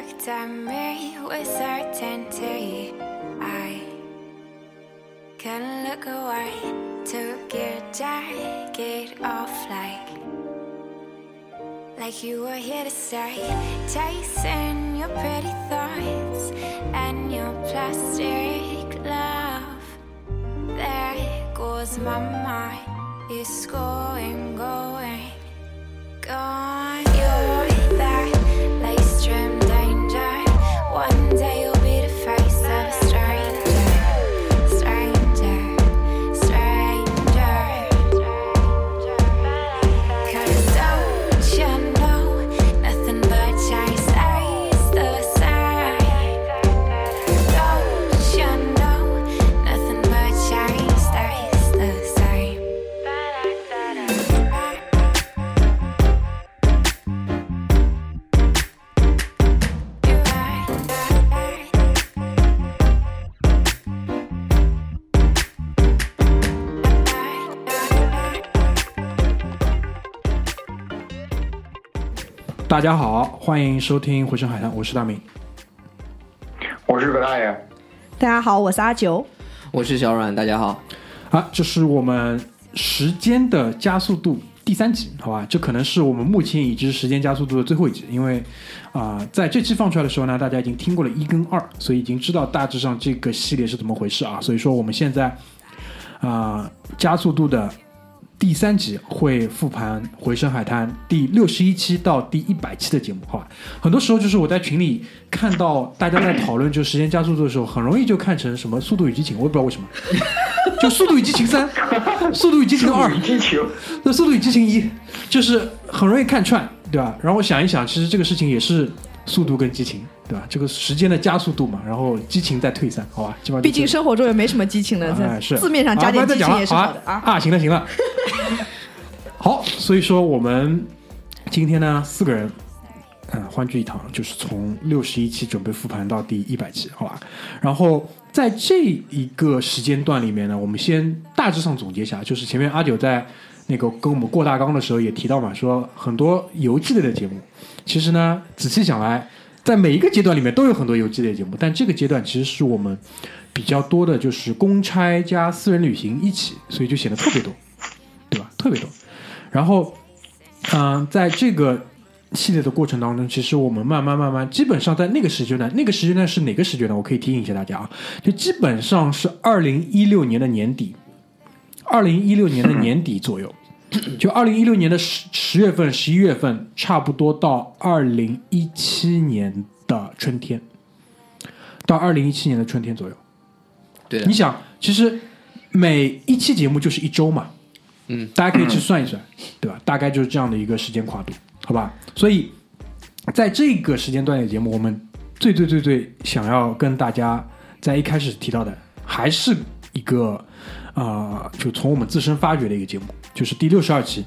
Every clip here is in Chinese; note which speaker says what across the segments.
Speaker 1: looked at me with certainty. I couldn't look away. Took your jacket off like like you were here to stay. Tasting your pretty thoughts and your plastic love. There goes my mind. It's going, going,
Speaker 2: 大家好，欢迎收听《回声海滩》，我是大明。
Speaker 3: 我是葛大爷，
Speaker 4: 大家好，我是阿九。
Speaker 5: 我是小阮，大家好。
Speaker 2: 啊，这是我们时间的加速度第三集，好吧？这可能是我们目前已知时间加速度的最后一集，因为啊、在这期放出来的时候呢，大家已经听过了一跟二，所以已经知道大致上这个系列是怎么回事啊。所以说我们现在啊、加速度的第三集会复盘《回声海滩》第六十一期到第一百期的节目，好吧？很多时候就是我在群里看到大家在讨论就时间加速度的时候，很容易就看成什么《速度与激情》，我也不知道为什么，就《速度与激情三》《速度与激情二》
Speaker 3: 激情，
Speaker 2: 那《速度与激情一》就是很容易看串，对吧？然后我想一想，其实这个事情也是速度跟激情，对吧？这个时间的加速度嘛，然后激情在退散，好吧？基本上
Speaker 4: 毕竟生活中也没什么激情的，
Speaker 2: 哎是
Speaker 4: 这字面上加点激情也是好的啊。
Speaker 2: 啊！行了行了，好，所以说我们今天呢四个人。嗯，欢聚一堂，就是从六十一期准备复盘到第一百期，好吧？然后在这一个时间段里面呢，我们先大致上总结一下，就是前面阿九在那个跟我们过大纲的时候也提到嘛，说很多游记类的节目，其实呢仔细想来，在每一个阶段里面都有很多游记类的节目，但这个阶段其实是我们比较多的，就是公差加私人旅行一起，所以就显得特别多，对吧？特别多。然后，嗯、在这个系列的过程当中，其实我们慢慢慢慢，基本上在那个时间段，那个时间段是哪个时间段？我可以提醒一下大家啊，就基本上是二零一六年的年底，二零一六年的年底左右，就二零一六年的十十月份、十一月份，差不多到二零一七年的春天，到二零一七年的春天左右。
Speaker 5: 对
Speaker 2: 你，想，其实每一期节目就是一周嘛，
Speaker 5: 嗯，
Speaker 2: 大家可以去算一算，对吧？大概就是这样的一个时间跨度，好吧？所以在这个时间段的节目，我们最最最最想要跟大家在一开始提到的，还是一个呃，就从我们自身发掘的一个节目，就是第六十二期，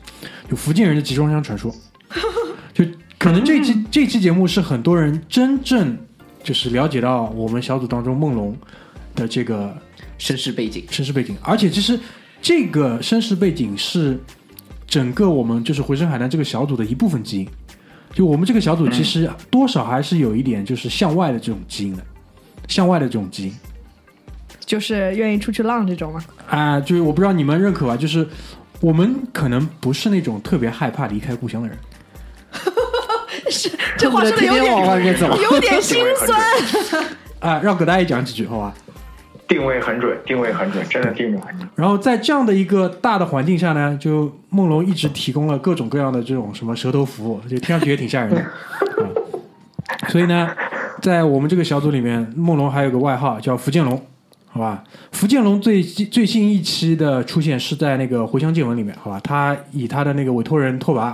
Speaker 2: 就福建人的集装箱传说，就可能这一期这期节目是很多人真正就是了解到我们小组当中梦龙的这个
Speaker 5: 身世背景，
Speaker 2: 身世背景，而且其实这个身世背景是整个我们就是回声海南这个小组的一部分基因。就我们这个小组其实多少还是有一点就是向外的这种基因的，向外的这种基因
Speaker 4: 就是愿意出去浪这种吗。
Speaker 2: 啊、就是我不知道你们认可吧，就是我们可能不是那种特别害怕离开故乡的人，是
Speaker 4: 这话说的有点。有点心酸。
Speaker 2: 啊、让葛大爷讲几句好吧？
Speaker 3: 定位很准，定位很准，真的定位很准。
Speaker 2: 然后在这样的一个大的环境下呢，就梦龙一直提供了各种各样的这种什么舌头服务，就听上去也挺吓人的。啊所以呢，在我们这个小组里面，梦龙还有个外号叫福建龙，好吧？福建龙最最新一期的出现是在那个回乡见闻里面，好吧？他以他的那个委托人拓跋，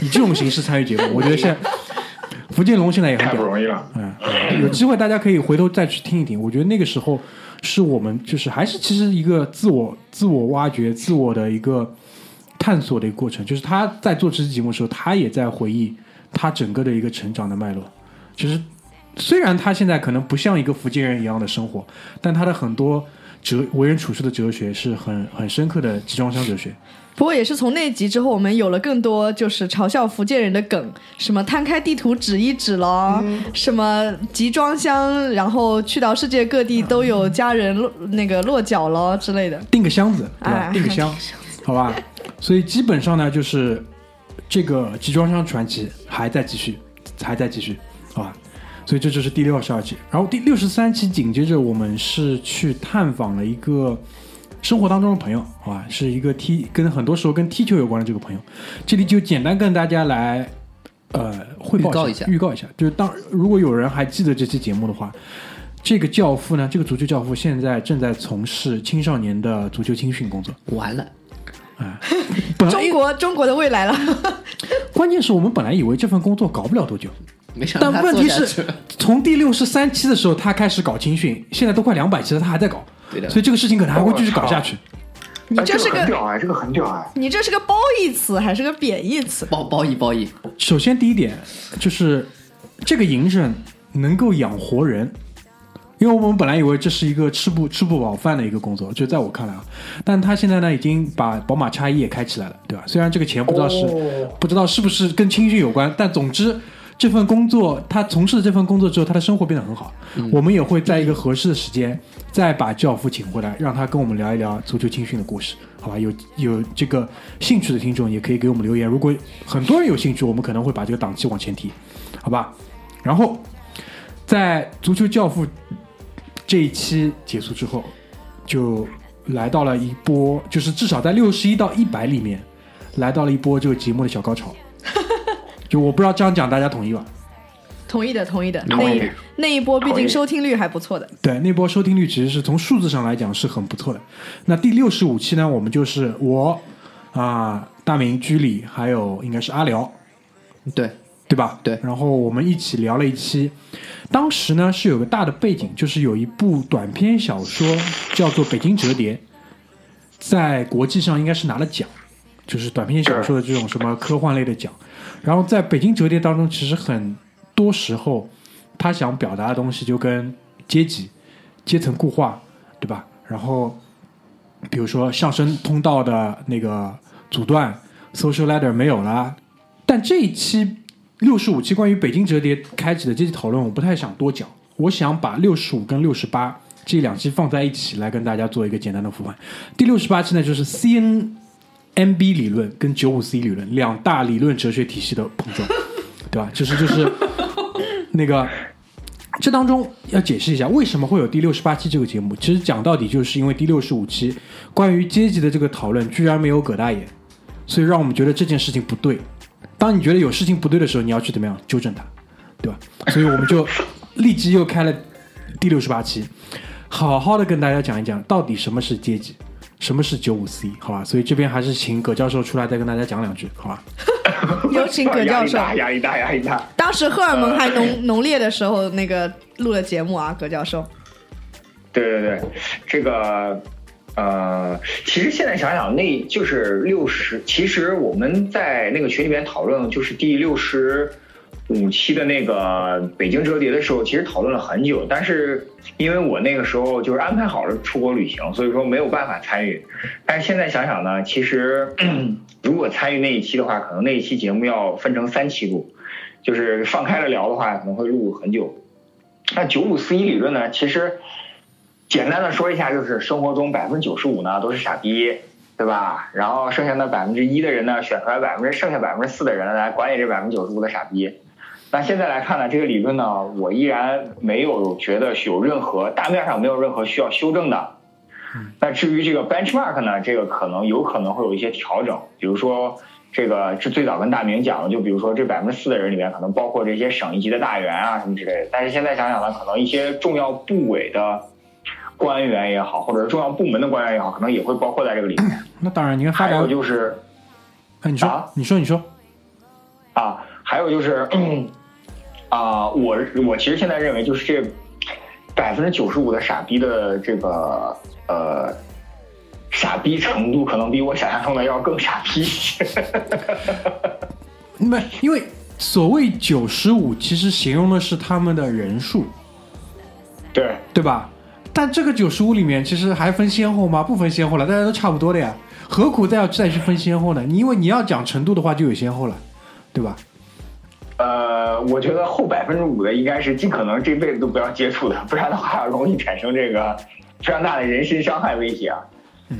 Speaker 2: 以这种形式参与节目，我觉得现在福建龙现在也很
Speaker 3: 不。容易了。
Speaker 2: 嗯，有机会大家可以回头再去听一听。我觉得那个时候是我们就是还是其实一个自我自我挖掘、自我的一个探索的一个过程。就是他在做这期节目的时候，他也在回忆他整个的一个成长的脉络。其实虽然他现在可能不像一个福建人一样的生活，但他的很多哲为人处事的哲学是很很深刻的集装箱哲学。
Speaker 4: 不过也是从那集之后，我们有了更多就是嘲笑福建人的梗，什么摊开地图指一指咯，什么集装箱，然后去到世界各地都有家人落那个落脚咯之类的。
Speaker 2: 订个箱子，对吧？
Speaker 4: 哎
Speaker 2: 订个箱，好吧。所以基本上呢，就是这个集装箱传奇还在继续，还在继续，好吧。所以这就是第六十二期，然后第六十三期紧接着我们是去探访了一个生活当中的朋友，好吧，是一个踢跟很多时候跟踢球有关的这个朋友。这里就简单跟大家来呃汇报
Speaker 5: 预告一下。
Speaker 2: 预告一下，就是当如果有人还记得这期节目的话，这个教父呢，这个足球教父现在正在从事青少年的足球青训工作。
Speaker 5: 完了，
Speaker 2: 本来
Speaker 4: 中国中国的未来了，
Speaker 2: 关键是我们本来以为这份工作搞不了多久，
Speaker 5: 没想到
Speaker 2: 但问题是从第六十三期的时候他开始搞青训，现在都快两百期了，他还在搞，
Speaker 5: 对的
Speaker 2: 所以这个事情可能还会继续搞下去。
Speaker 4: 你这是个
Speaker 3: 屌哎，这个很屌哎。
Speaker 4: 你这是个褒义词还是个贬义词？
Speaker 5: 褒褒义褒义，
Speaker 2: 首先第一点就是这个营生能够养活人。因为我们本来以为这是一个吃不吃不饱饭的一个工作，就在我看来啊，但他现在呢已经把宝马叉一也开起来了，对吧？虽然这个钱不知道是、
Speaker 3: 哦
Speaker 2: 不知道是不是跟青训有关，但总之这份工作他从事了这份工作之后，他的生活变得很好。我们也会在一个合适的时间再把教父请回来，让他跟我们聊一聊足球青训的故事，好吧？有有这个兴趣的听众也可以给我们留言，如果很多人有兴趣，我们可能会把这个档期往前提，好吧？然后在足球教父这一期结束之后，就来到了一波，就是至少在六十一到一百里面，来到了一波这个节目的小高潮。就我不知道这样讲大家同意吧？
Speaker 4: 同意的，同意的。那一那一波毕竟收听率还不错的。
Speaker 2: 对，那波收听率其实是从数字上来讲是很不错的。那第六十五期呢，我们就是我啊、大明、居里，还有应该是阿辽，
Speaker 5: 对，
Speaker 2: 对吧？
Speaker 5: 对
Speaker 2: 然后我们一起聊了一期，当时呢是有个大的背景，就是有一部短篇小说叫做《北京折叠》，在国际上应该是拿了奖，就是短篇小说的这种什么科幻类的奖。然后在北京折叠当中，其实很多时候他想表达的东西就跟阶级、阶层固化，对吧？然后比如说上升通道的那个阻断，social ladder 没有了，但这一期六十五期关于北京折叠开启的阶级讨论，我不太想多讲，我想把六十五跟六十八这两期放在一起来跟大家做一个简单的复盘。第六十八期呢，就是 C N CNMB 理论跟九五 C 理论两大理论哲学体系的碰撞，对吧？就是就是那个。这当中要解释一下，为什么会有第六十八期这个节目？其实讲到底，就是因为第六十五期关于阶级的这个讨论居然没有葛大爷，所以让我们觉得这件事情不对。当你觉得有事情不对的时候，你要去怎么样纠正它，对吧？所以我们就立即又开了第六十八期，好好的跟大家讲一讲到底什么是阶级，什么是九五 C，好吧？所以这边还是请葛教授出来再跟大家讲两句，好吧？
Speaker 4: 有请葛教授。
Speaker 3: 压力大，压力大，压力大。
Speaker 4: 当时荷尔蒙还浓浓烈的时候，那个录了节目啊，葛教授。
Speaker 3: 对对对，这个呃，其实现在想想，那就是六十。其实我们在那个群里面讨论，就是第六十五期的那个北京折叠的时候，其实讨论了很久。但是因为我那个时候就是安排好了出国旅行，所以说没有办法参与。但是现在想想呢，其实 如果参与那一期的话，可能那一期节目要分成三期录，就是放开了聊的话，可能会录很久。那九五四一理论呢，其实简单的说一下，就是生活中百分之九十五呢都是傻逼，对吧？然后剩下那百分之一的人呢，选出来百分之剩下百分之四的人来管理这百分之九十五的傻逼。那现在来看呢，这个理论呢，我依然没有觉得有任何大面上没有任何需要修正的。那至于这个 benchmark 呢，这个可能有可能会有一些调整，比如说这个这最早跟大明讲的，就比如说这百分之四的人里面可能包括这些省一级的大员啊什么之类的。但是现在想想呢，可能一些重要部委的官员也好，或者是重要部门的官员也好，可能也会包括在这个里面。
Speaker 2: 那当然，你看发
Speaker 3: 还有就是
Speaker 2: 哎，你说，
Speaker 3: 啊
Speaker 2: 你说，你说，
Speaker 3: 啊，还有就是，啊，我我其实现在认为，就是这百分之九十五的傻逼的这个呃傻逼程度，可能比我想象中的要更傻逼一些。
Speaker 2: 没，因为所谓九十五，其实形容的是他们的人数，
Speaker 3: 对
Speaker 2: 对吧？但这个九十五里面其实还分先后吗？不分先后了，大家都差不多的呀，何苦再要再去分先后呢？你因为你要讲程度的话，就有先后了，对吧？
Speaker 3: 呃，我觉得后百分之五的应该是尽可能这辈子都不要接触的，不然的话容易产生这个非常大的人身伤害威胁啊。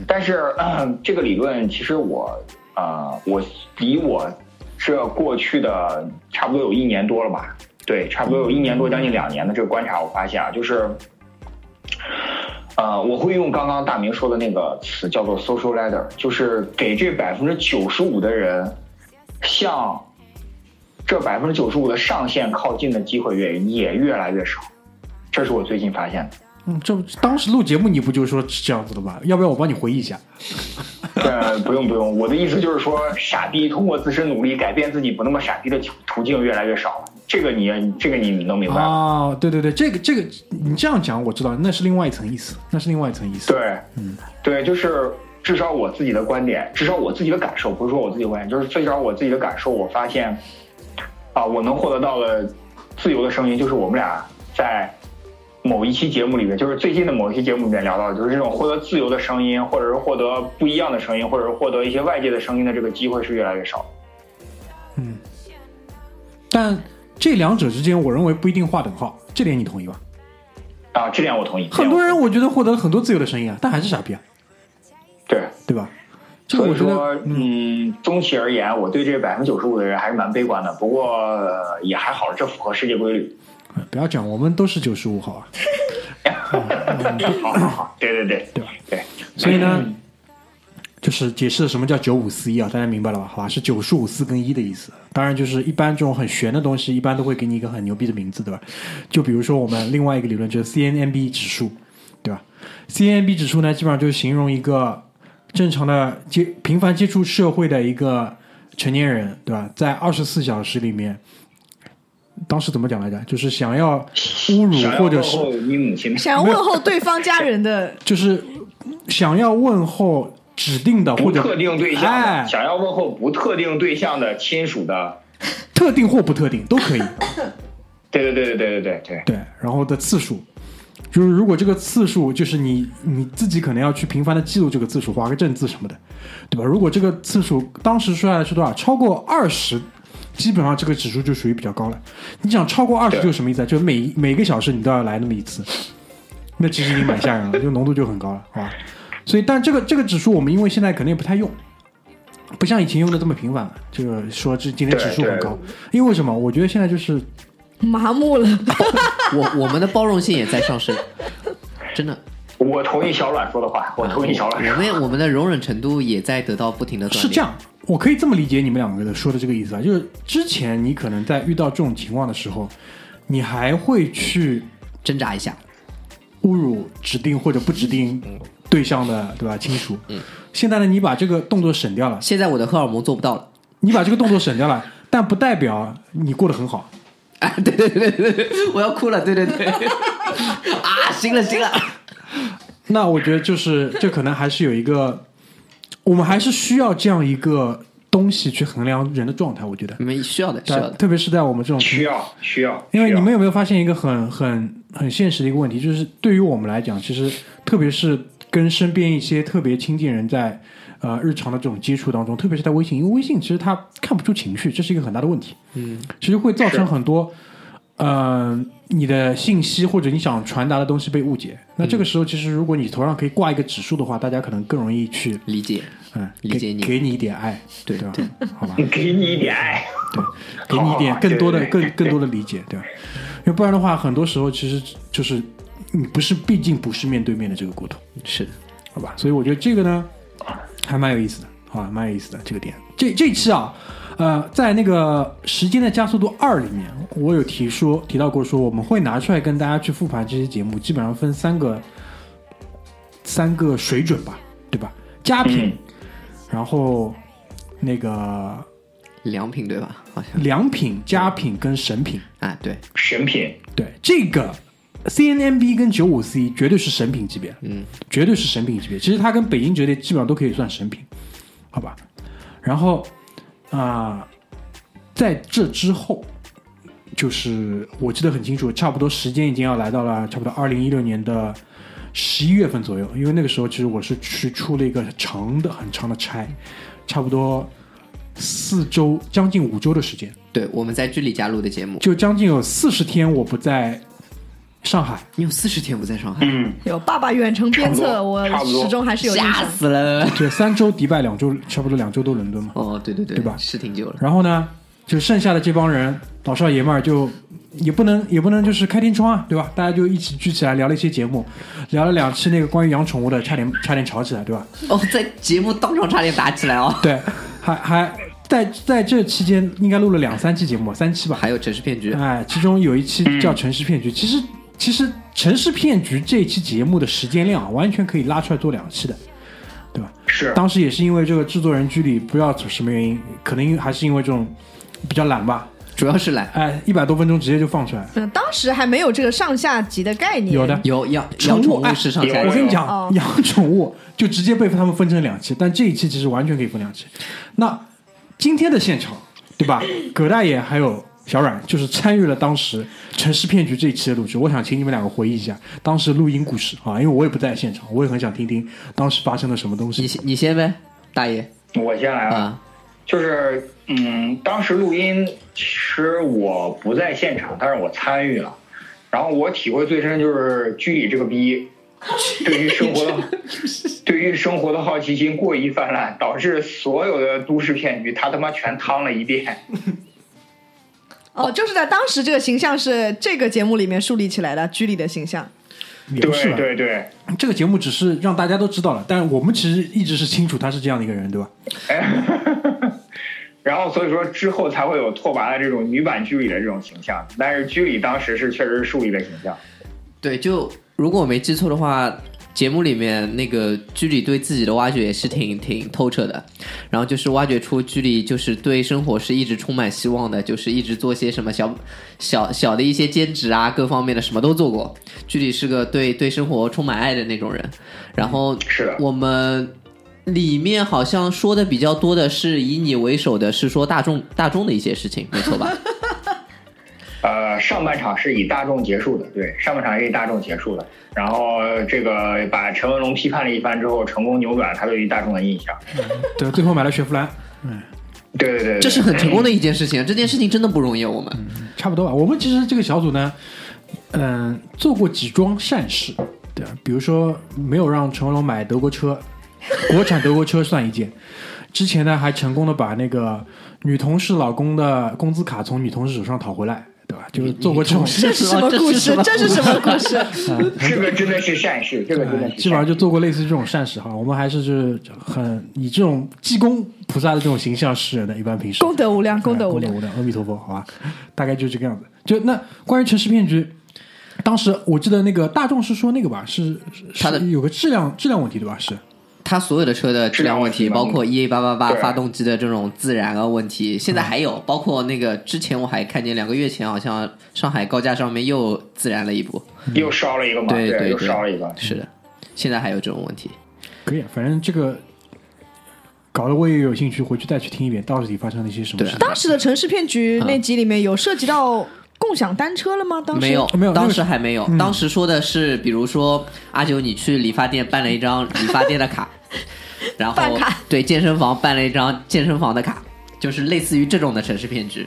Speaker 3: 但是、呃 这个理论其实我呃，我离我这过去的差不多有一年多了吧，对，差不多有一年多，将近两年的这个观察，我发现啊，就是。呃，我会用刚刚大明说的那个词叫做 social ladder，就是给这百分之九十五的人向这百分之九十五的上限靠近的机会越也越来越少，这是我最近发现的。
Speaker 2: 嗯，这当时录节目你不就说是这样子的吗？要不要我帮你回忆一下？
Speaker 3: 呃，不用不用，我的意思就是说，傻逼通过自身努力改变自己不那么傻逼的途径越来越少了。这个你这个你能明白吗？
Speaker 2: 哦，对对对，这个这个你这样讲我知道，那是另外一层意思，那是另外一层意思。
Speaker 3: 对，嗯，对，就是至少我自己的观点，至少我自己的感受，不是说我自己的观点，就是至少我自己的感受，我发现，啊，我能获得到的自由的声音，就是我们俩在某一期节目里面，就是最近的某一期节目里面聊到的，就是这种获得自由的声音，或者是获得不一样的声音，或者是获得一些外界的声音的这个机会是越来越少。
Speaker 2: 嗯但这两者之间，我认为不一定划等号，这点你同意吧？
Speaker 3: 啊，这点我同意。
Speaker 2: 很多人我觉得获得了很多自由的声音啊，但还是傻逼啊，
Speaker 3: 对，
Speaker 2: 对吧？
Speaker 3: 所以说
Speaker 2: 得，，
Speaker 3: 嗯，总体而言，我对这百分之九十五的人还是蛮悲观的。不过、呃也还好，这符合世界规律。
Speaker 2: 呃不要讲，我们都是九十五好啊。
Speaker 3: 好好好，对对对
Speaker 2: 对吧？
Speaker 3: 对，
Speaker 2: 所以呢，就是解释了什么叫九五四一啊，大家明白了吧？好吧，是九十五四跟一的意思。当然，就是一般这种很玄的东西，一般都会给你一个很牛逼的名字，对吧？就比如说我们另外一个理论就是 CNNB 指数，对吧？CNNB 指数呢，基本上就是形容一个正常的接频繁接触社会的一个成年人，对吧？在二十四小时里面。当时怎么讲来着？就是想要侮辱或者是
Speaker 3: 你母亲，
Speaker 4: 想要问候对方家人的，
Speaker 2: 就是想要问候指定的或者
Speaker 3: 特定对象的，
Speaker 2: 哎，
Speaker 3: 想要问候不特定对象的亲属的，
Speaker 2: 特定或不特定都可以。
Speaker 3: 对对对对对对对对，
Speaker 2: 对，然后的次数，就是如果这个次数就是你你自己可能要去频繁的记录这个次数，划个正字什么的，对吧？如果这个次数当时说下来是多少？超过二十。基本上这个指数就属于比较高了。你想超过二十就是什么意思啊？就是每每个小时你都要来那么一次，那其实已经蛮吓人了，就浓度就很高了，好吧？所以，但这个这个指数我们因为现在肯定不太用，不像以前用的这么频繁了。这个说这今天指数很高，因为为什么？我觉得现在就是
Speaker 4: 麻木了。
Speaker 5: 我我们的包容性也在上升，真的，
Speaker 3: 我同意小阮说的话，我同意小阮
Speaker 5: 我
Speaker 3: 说的话。
Speaker 5: 们我们的容忍程度也在得到不停的锻炼。
Speaker 2: 是这，样，我可以这么理解你们两个的说的这个意思啊，就是之前你可能在遇到这种情况的时候，你还会去
Speaker 5: 挣扎一下，
Speaker 2: 侮辱指定或者不指定对象的，对吧？亲属。嗯。现在呢，你把这个动作省掉了，
Speaker 5: 现在我的荷尔蒙做不到了。
Speaker 2: 你把这个动作省掉了，但不代表你过得很好。
Speaker 5: 啊，对对对对对，我要哭了，对对对，啊，行了行了，
Speaker 2: 那我觉得就是这可能还是有一个，我们还是需要这样一个东西去衡量人的状态。我觉得，
Speaker 5: 你们需要的，需要的。
Speaker 2: 特别是在我们这种
Speaker 3: 需要需要，
Speaker 2: 因为你们有没有发现一个很很很现实的一个问题，就是对于我们来讲，其实特别是跟身边一些特别亲近人在呃日常的这种接触当中，特别是在微信，因为微信其实它看不出情绪，这是一个很大的问题。嗯，其实会造成很多呃你的信息或者你想传达的东西被误解。那这个时候，其实如果你头上可以挂一个指数的话，大家可能更容易去
Speaker 5: 理解，
Speaker 2: 嗯
Speaker 5: 理解你
Speaker 2: 给给你一点爱，
Speaker 5: 对
Speaker 2: 对吧？好吧。
Speaker 3: 给你一点爱。
Speaker 2: 对，给你一点更多的、更更多的理解，对吧？因为不然的话，很多时候其实就是你不是，毕竟不是面对面的这个沟通，
Speaker 5: 是的，
Speaker 2: 好吧？所以我觉得这个呢，还蛮有意思的，好吧？蛮有意思的这个点。这这期啊，呃，在那个《时间的加速度二》里面，我有提说提到过，说我们会拿出来跟大家去复盘这些节目，基本上分三个三个水准吧，对吧？佳品，
Speaker 3: 嗯
Speaker 2: 然后那个
Speaker 5: 良品对吧？好像
Speaker 2: 良品、佳品跟神品。
Speaker 5: 啊，对，
Speaker 3: 神品，
Speaker 2: 对这个 CNMB 跟九五 C 绝对是神品级别，
Speaker 5: 嗯，
Speaker 2: 绝对是神品级别。其实它跟北京折叠基本上都可以算神品，好吧？然后啊、在这之后，就是我记得很清楚，差不多时间已经要来到了差不多二零一六年的十一月份左右，因为那个时候其实我是去出了一个长的很长的差，差不多四周将近五周的时间，
Speaker 5: 对，我们在剧里加录的节目，
Speaker 2: 就将近有四十天我不在上海。
Speaker 5: 你有四十天不在上海，
Speaker 3: 嗯，
Speaker 4: 有爸爸远程鞭策，我始终还是有印
Speaker 5: 吓
Speaker 4: 象。
Speaker 5: 死了。
Speaker 2: 对，三周迪拜，两周差不多两周都伦敦嘛。
Speaker 5: 哦，对对对，
Speaker 2: 对吧
Speaker 5: 是挺久了。
Speaker 2: 然后呢，就剩下的这帮人老少爷们儿就也不能也不能就是开天窗啊，对吧？大家就一起聚起来聊了一些节目，聊了两期那个关于养宠物的，差点差点吵起来，对吧？
Speaker 5: 哦，在节目当场差点打起来哦。
Speaker 2: 对，还还在在这期间应该录了两三期节目，三期吧。
Speaker 5: 还有城市骗局，
Speaker 2: 哎，其中有一期叫《城市骗局》，其实其实《城市骗局》这一期节目的时间量啊完全可以拉出来做两期的，对吧？
Speaker 3: 是
Speaker 2: 当时也是因为这个制作人居里不知道什么原因，可能还是因为这种比较懒吧，
Speaker 5: 主要是懒。
Speaker 2: 哎，一百多分钟直接就放出来。
Speaker 4: 嗯，当时还没有这个上下级的概念。
Speaker 2: 有的
Speaker 5: 有养
Speaker 2: 宠物
Speaker 5: 养宠
Speaker 2: 哎
Speaker 5: 物是上下集，
Speaker 3: 有
Speaker 2: 我跟你讲
Speaker 4: 哦，
Speaker 2: 养宠物就直接被他们分成两期，但这一期其实完全可以分两期。那今天的现场，对吧？葛大爷还有小阮就是参与了当时《城市骗局》这一期的录制。我想请你们两个回忆一下当时录音故事啊，因为我也不在现场，我也很想听听当时发生了什么东西。
Speaker 5: 你先你先呗，大爷
Speaker 3: 我先来啊，
Speaker 5: 啊。
Speaker 3: 就是嗯，当时录音其实我不在现场，但是我参与了。然后我体会最深就是居里这个逼，对于生活的对于生活的好奇心过于泛滥，导致所有的都市骗局他他妈全趟了一遍。
Speaker 4: 哦，就是在当时这个形象是这个节目里面树立起来的，居里的形象。
Speaker 3: 对
Speaker 2: 也不是吧
Speaker 3: 对对，
Speaker 2: 这个节目只是让大家都知道了，但我们其实一直是清楚他是这样的一个人，对吧？
Speaker 3: 哎 然后所以说之后才会有拓跋的这种女版居里的这种形象，但是居里当时是确实是树立的形象。
Speaker 5: 对，就如果我没记错的话，节目里面那个居里对自己的挖掘也是挺挺透彻的，然后就是挖掘出居里就是对生活是一直充满希望的，就是一直做些什么小 小小的一些兼职啊，各方面的什么都做过。居里是个对对生活充满爱的那种人，然后
Speaker 3: 是的
Speaker 5: 我们。里面好像说的比较多的是以你为首的，是说大众大众的一些事情，没错吧？
Speaker 3: 呃，上半场是以大众结束的，对，上半场是以大众结束的。然后这个把陈文龙批判了一番之后，成功扭转了他对于大众的印象。
Speaker 2: 对，最后买了雪佛兰，
Speaker 3: 对对对对，
Speaker 5: 这是很成功的一件事情，这件事情真的不容易，我们。
Speaker 2: 差不多吧。我们其实这个小组呢，嗯、做过几桩善事，对，比如说没有让陈文龙买德国车，国产德国车算一件。之前呢，还成功的把那个女同事老公的工资卡从女同事手上讨回来，对吧？就是做过这种事，
Speaker 4: 这是什么故事？这是什么故事？
Speaker 3: 这个真的是善事，这个真的
Speaker 2: 基本上就做过类似这种善事哈。我们还是就是很以这种济公菩萨的这种形象示人的，一般平时
Speaker 4: 功德无量，功德无量
Speaker 2: 功德。无量，阿弥陀佛，好吧，大概就是这个样子。就那关于城市骗局，当时我记得那个大众是说那个吧，是是
Speaker 5: 它的
Speaker 2: 有个质量质量问题对吧？是
Speaker 5: 它所有的车的质量问题，包括 EA 八八八发动机的这种自燃啊问题，现在还有，包括那个之前我还看见两个月前好像上海高架上面又自燃了一波，
Speaker 3: 又烧了一个嘛，
Speaker 5: 对对
Speaker 3: 又烧了一个。
Speaker 5: 是的，现在还有这种问题。
Speaker 2: 可以，啊，反正这个搞得我也有兴趣回去再去听一遍，到底发生了一些什么事情。
Speaker 4: 当时的城市骗局那集里面有涉及到共享单车了吗？当时
Speaker 5: 没有，
Speaker 2: 没有
Speaker 5: 当时还没有。
Speaker 2: 嗯
Speaker 5: 当时说的是，比如说阿九，你去理发店办了一张理发店的卡，然后
Speaker 4: 办卡
Speaker 5: 对健身房办了一张健身房的卡，就是类似于这种的城市骗局。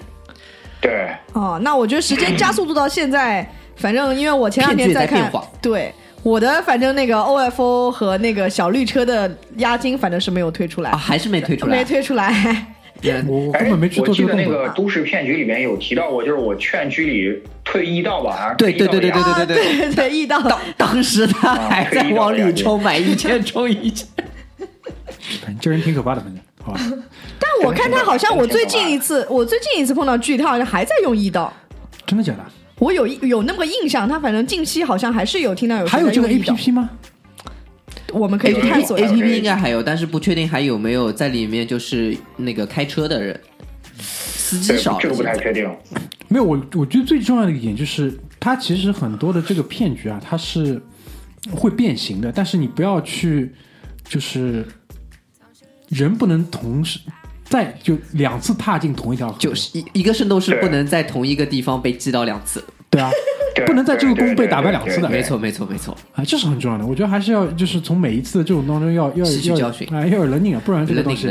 Speaker 3: 对，
Speaker 4: 哦，那我觉得时间加速度到现在，反正因为我前两天
Speaker 5: 在看，
Speaker 4: 对我的反正那个 OFO 和那个小绿车的押金反正是没有推出来，
Speaker 5: 啊，还是没推出来。
Speaker 4: 没推出来。
Speaker 5: 嗯
Speaker 2: 我我根
Speaker 3: 哎
Speaker 2: 本没去
Speaker 3: 我记得那
Speaker 2: 做这个动作。
Speaker 3: 个都市骗局里面有提到过，就是我劝居里退一道吧，
Speaker 5: 对对对对对对对对。
Speaker 4: 对对，易到
Speaker 5: 当当时他还在往里充买一千充一千，
Speaker 2: 反正这人挺可怕的，反正好吧。
Speaker 4: 但我看他好像我最近一次，我最近一次碰到剧，他好像还在用易道。
Speaker 2: 真的假的？
Speaker 4: 我有有那么个印象，他反正近期好像还是有听到有
Speaker 2: 还有这个
Speaker 4: 人在用易道
Speaker 2: A P P 吗？
Speaker 4: 我们可以去探索
Speaker 5: A P P 应该还有，但是不确定还有没有在里面，就是那个开车的人，司机少了。
Speaker 3: 这个不太确定。
Speaker 2: 没有，我我觉得最重要的一点就是，它其实很多的这个骗局啊，它是会变形的，但是你不要去，就是人不能同时在就两次踏进同一条河，
Speaker 5: 就是一一个圣斗士不能在同一个地方被击到两次。
Speaker 2: 对啊，
Speaker 3: 对
Speaker 2: 不能在这个宫被打败两次的，
Speaker 5: 没错，没错，没错。
Speaker 2: 啊，这是很重要的。我觉得还是要就是从每一次的这种当中要要
Speaker 5: 取教训
Speaker 2: 啊，要有 learning 啊，不然这个东
Speaker 5: learning
Speaker 2: 西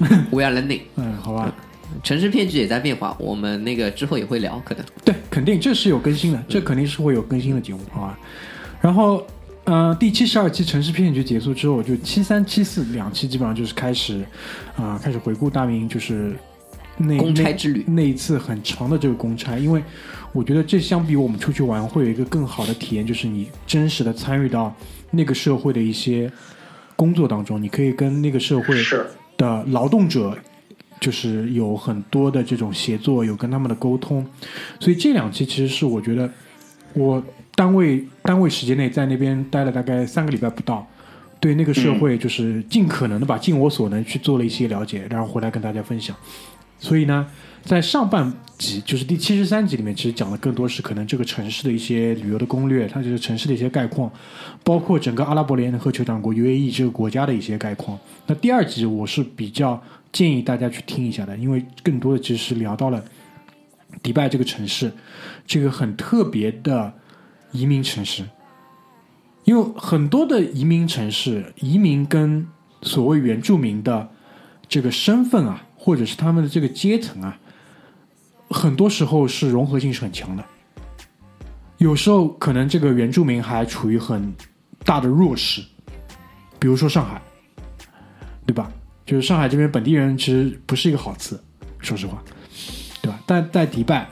Speaker 5: ，learning，we are learning。
Speaker 2: 嗯，好吧，
Speaker 5: 城市骗局也在变化，我们那个之后也会聊，可能。
Speaker 2: 对，肯定这是有更新的，这肯定是会有更新的节目，好吧。然后，呃，第七十二期城市骗局结束之后，就七三七四两期基本上就是开始，啊、开始回顾大明就是那
Speaker 5: 公差之旅。
Speaker 2: 那那一次很长的这个公差，因为我觉得这相比我们出去玩会有一个更好的体验，就是你真实的参与到那个社会的一些工作当中，你可以跟那个社会的劳动者，就是有很多的这种协作，有跟他们的沟通，所以这两期其实是我觉得我单位单位时间内在那边待了大概三个礼拜不到，对那个社会就是尽可能的把，尽我所能去做了一些了解，然后回来跟大家分享。所以呢，在上半集就是第七十三集里面，其实讲的更多是可能这个城市的一些旅游的攻略，它这个城市的一些概况，包括整个阿拉伯联合酋长国 UAE 这个国家的一些概况。那第二集我是比较建议大家去听一下的，因为更多的其实是聊到了迪拜这个城市，这个很特别的移民城市。因为很多的移民城市，移民跟所谓原住民的这个身份啊，或者是他们的这个阶层啊，很多时候是融合性是很强的。有时候可能这个原住民还处于很大的弱势，比如说上海，对吧？就是上海这边本地人其实不是一个好词，说实话，对吧？但在迪拜，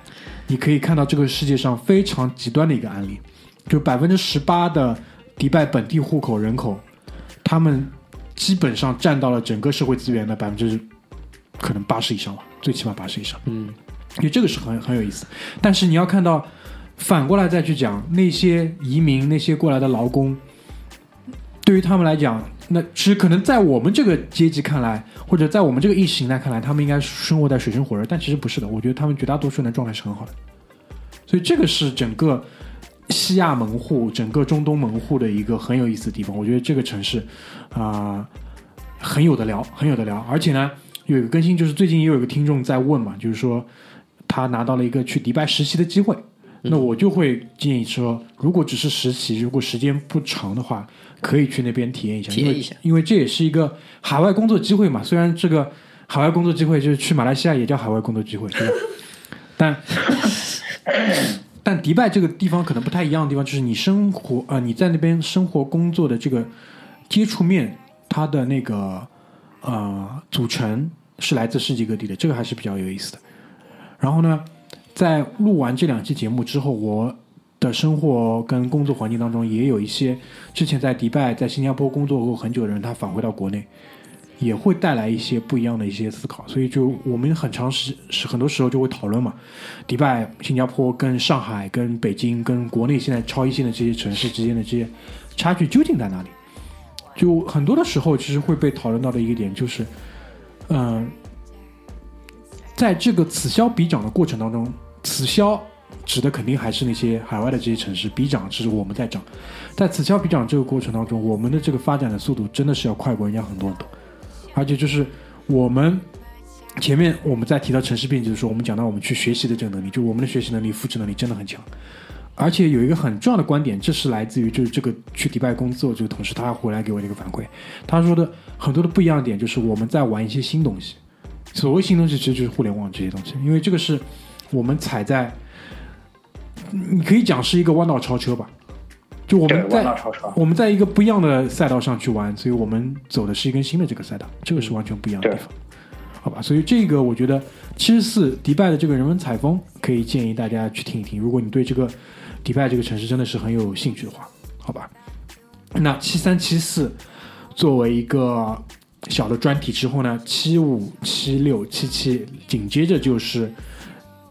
Speaker 2: 你可以看到这个世界上非常极端的一个案例，就百分之十八的迪拜本地户口人口，他们基本上占到了整个社会资源的百分之可能八十以上吧，最起码八十以上。
Speaker 5: 嗯，
Speaker 2: 因为这个是很很有意思。但是你要看到，反过来再去讲那些移民、那些过来的劳工，对于他们来讲，那其实可能在我们这个阶级看来，或者在我们这个意识形态看来，他们应该生活在水深火热，但其实不是的。我觉得他们绝大多数人的状态是很好的。所以这个是整个西亚门户、整个中东门户的一个很有意思的地方。我觉得这个城市啊、很有的聊，很有的聊。而且呢，有一个更新，就是最近也有一个听众在问嘛，就是说他拿到了一个去迪拜实习的机会。那我就会建议说，如果只是实习，如果时间不长的话，可以去那边体验一下，因为
Speaker 5: 体验一下
Speaker 2: 因为这也是一个海外工作机会嘛。虽然这个海外工作机会就是去马来西亚也叫海外工作机会，对吧？但 但迪拜这个地方可能不太一样的地方，就是你生活呃你在那边生活工作的这个接触面，它的那个呃组成是来自世界各地的，这个还是比较有意思的。然后呢，在录完这两期节目之后，我的生活跟工作环境当中也有一些之前在迪拜、在新加坡工作过很久的人，他返回到国内，也会带来一些不一样的一些思考。所以就我们很长时是很多时候就会讨论嘛，迪拜、新加坡跟上海、跟北京、跟国内现在超一线的这些城市之间的这些差距究竟在哪里？就很多的时候，其实会被讨论到的一个点就是，嗯、在这个此消彼长的过程当中，此消指的肯定还是那些海外的这些城市，彼长是我们在涨。在此消彼长这个过程当中，我们的这个发展的速度真的是要快过人家很多很多，而且就是我们前面我们在提到城市变局的时候，我们讲到我们去学习的这个能力，就我们的学习能力、复制能力真的很强。而且有一个很重要的观点，这是来自于就是这个去迪拜工作这个同事他回来给我的一个反馈，他说的很多的不一样的点就是我们在玩一些新东西。所谓新东西，其实就是互联网这些东西，因为这个是我们踩在，你可以讲是一个弯道超车吧。就我们在我们在一个不一样的赛道上去玩，所以我们走的是一根新的这个赛道，这个是完全不一样的地方，好吧？所以这个我觉得七十四迪拜的这个人文采风，可以建议大家去听一听。如果你对这个迪拜这个城市真的是很有兴趣的话，好吧？那七三七四作为一个小的专题之后呢，七五七六七七紧接着就是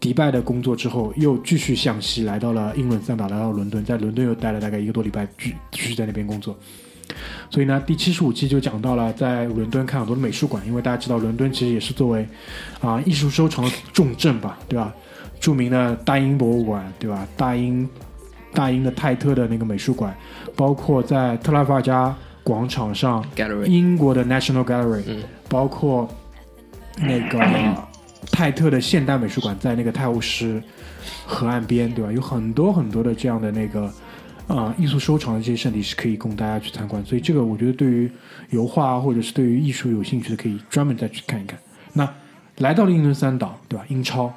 Speaker 2: 迪拜的工作之后，又继续向西来到了英伦三岛，来到伦敦，在伦敦又待了大概一个多礼拜，继继续在那边工作。所以呢，第七十五期就讲到了在伦敦看很多的美术馆，因为大家知道伦敦其实也是作为啊、艺术收藏的重镇吧，对吧？著名的大英博物馆，对吧？大英大英的泰特的那个美术馆，包括在特拉法尔加广场上
Speaker 5: Gallery
Speaker 2: 英国的 National Gallery，、
Speaker 5: 嗯
Speaker 2: 包括那个泰特的现代美术馆在那个泰晤士河岸边，对吧？有很多很多的这样的那个啊、艺术收藏的这些圣地是可以供大家去参观，所以这个我觉得对于油画或者是对于艺术有兴趣的，可以专门再去看一看。那来到了英伦三岛，对吧？英超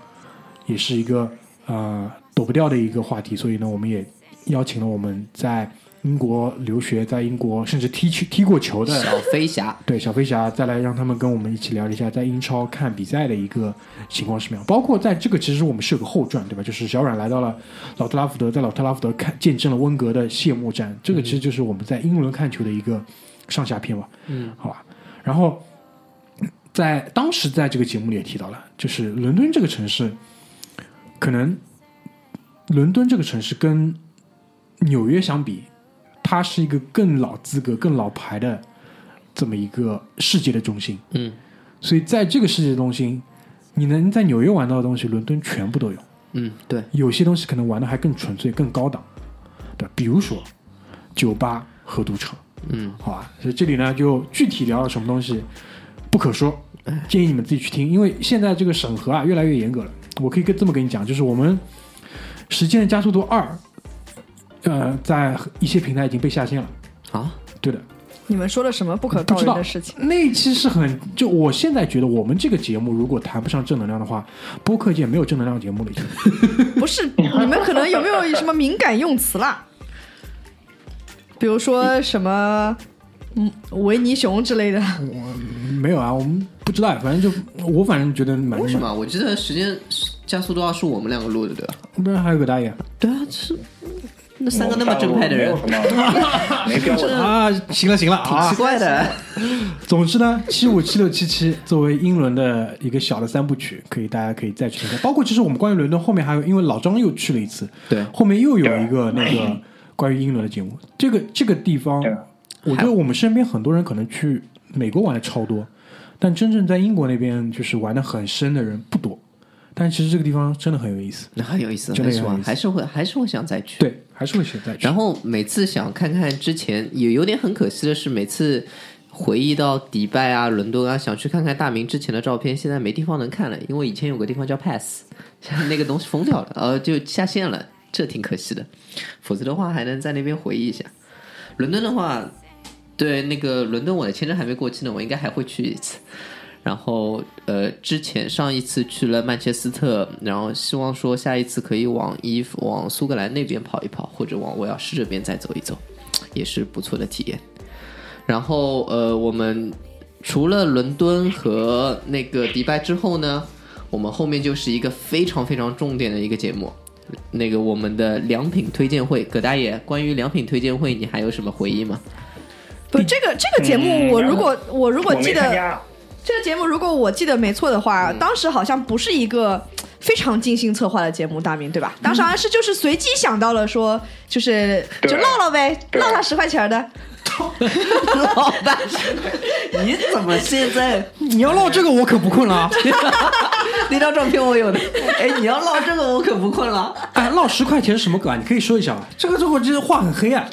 Speaker 2: 也是一个呃躲不掉的一个话题，所以呢，我们也邀请了我们在英国留学，在英国甚至踢球踢过球的
Speaker 5: 小飞侠，
Speaker 2: 对小飞侠，再来让他们跟我们一起聊一下在英超看比赛的一个情况是什么样。包括在这个其实我们是有个后传，对吧？就是小阮来到了老特拉福德，在老特拉福德看见证了温格的谢幕战，这个其实就是我们在英伦看球的一个上下篇吧。
Speaker 5: 嗯，
Speaker 2: 好吧。然后在当时在这个节目里也提到了，就是伦敦这个城市，可能伦敦这个城市跟纽约相比，它是一个更老资格、更老牌的这么一个世界的中心。
Speaker 5: 嗯
Speaker 2: 所以在这个世界的中心，你能在纽约玩到的东西，伦敦全部都有。
Speaker 5: 嗯，对，
Speaker 2: 有些东西可能玩的还更纯粹、更高档，对，比如说酒吧和赌场，
Speaker 5: 嗯，
Speaker 2: 好吧。所以这里呢，就具体聊了什么东西不可说，建议你们自己去听，因为现在这个审核啊越来越严格了。我可以跟这么跟你讲，就是我们《时间的加速度二》，呃，在一些平台已经被下线了。
Speaker 5: 啊，
Speaker 2: 对的，
Speaker 4: 你们说了什么不可告人的事情？
Speaker 2: 那一期是很，就我现在觉得我们这个节目如果谈不上正能量的话，播客界没有正能量节目了已经。
Speaker 4: 不是，你们可能有没有什么敏感用词啦？比如说什么，嗯，维尼熊之类的。
Speaker 2: 我没有啊，我们不知道，反正就我反正觉得蛮
Speaker 5: 为什？么？我记得时间加速度二是我们两个录的，对吧？
Speaker 2: 不然还有个大爷
Speaker 5: 对啊，是那三个那么正派的人。
Speaker 2: 啊，行了行了啊
Speaker 5: 奇，怪的。
Speaker 2: 总之呢，七五七六七七作为英伦的一个小的三部曲，可以大家可以再去听看。包括其实我们关于伦敦后面还有，因为老张又去了一次，
Speaker 5: 对
Speaker 2: 后面又有一个那个关于英伦的节目。这个这个地方，我觉得我们身边很多人可能去美国玩的超多，但真正在英国那边就是玩的很深的人不多。但其实这个地方真的很有意思，
Speaker 5: 那很有意思，
Speaker 2: 真的有意思
Speaker 5: 还是会还是会想再去。
Speaker 2: 对，还是会想再去。
Speaker 5: 然后每次想看看之前，也有点很可惜的是，每次回忆到迪拜啊、伦敦啊，想去看看大明之前的照片，现在没地方能看了，因为以前有个地方叫 Pass，现 在那个东西封掉了，呃，就下线了，这挺可惜的。否则的话，还能在那边回忆一下。伦敦的话，对那个伦敦我的签证还没过期呢，我应该还会去一次。然后呃，之前上一次去了曼彻斯特，然后希望说下一次可以往伊夫往苏格兰那边跑一跑，或者往威尔士这边再走一走，也是不错的体验。然后呃，我们除了伦敦和那个迪拜之后呢，我们后面就是一个非常非常重点的一个节目，那个我们的良品推荐会。葛大爷，关于良品推荐会，你还有什么回忆吗？
Speaker 4: 不，这个这个节目，我如果我如果记得这个节目，如果我记得没错的话，当时好像不是一个非常精心策划的节目，大明对吧？当时好像是就是随机想到了说，就是就唠唠呗，唠他十块钱的。
Speaker 5: 老大，你怎么现在？
Speaker 2: 你要唠这个，我可不困了啊！
Speaker 5: 那张照片我有的。哎，你要唠这个，我可不困了。
Speaker 2: 哎，唠十块钱什么梗啊？你可以说一下吗？这个这我这个话很黑啊。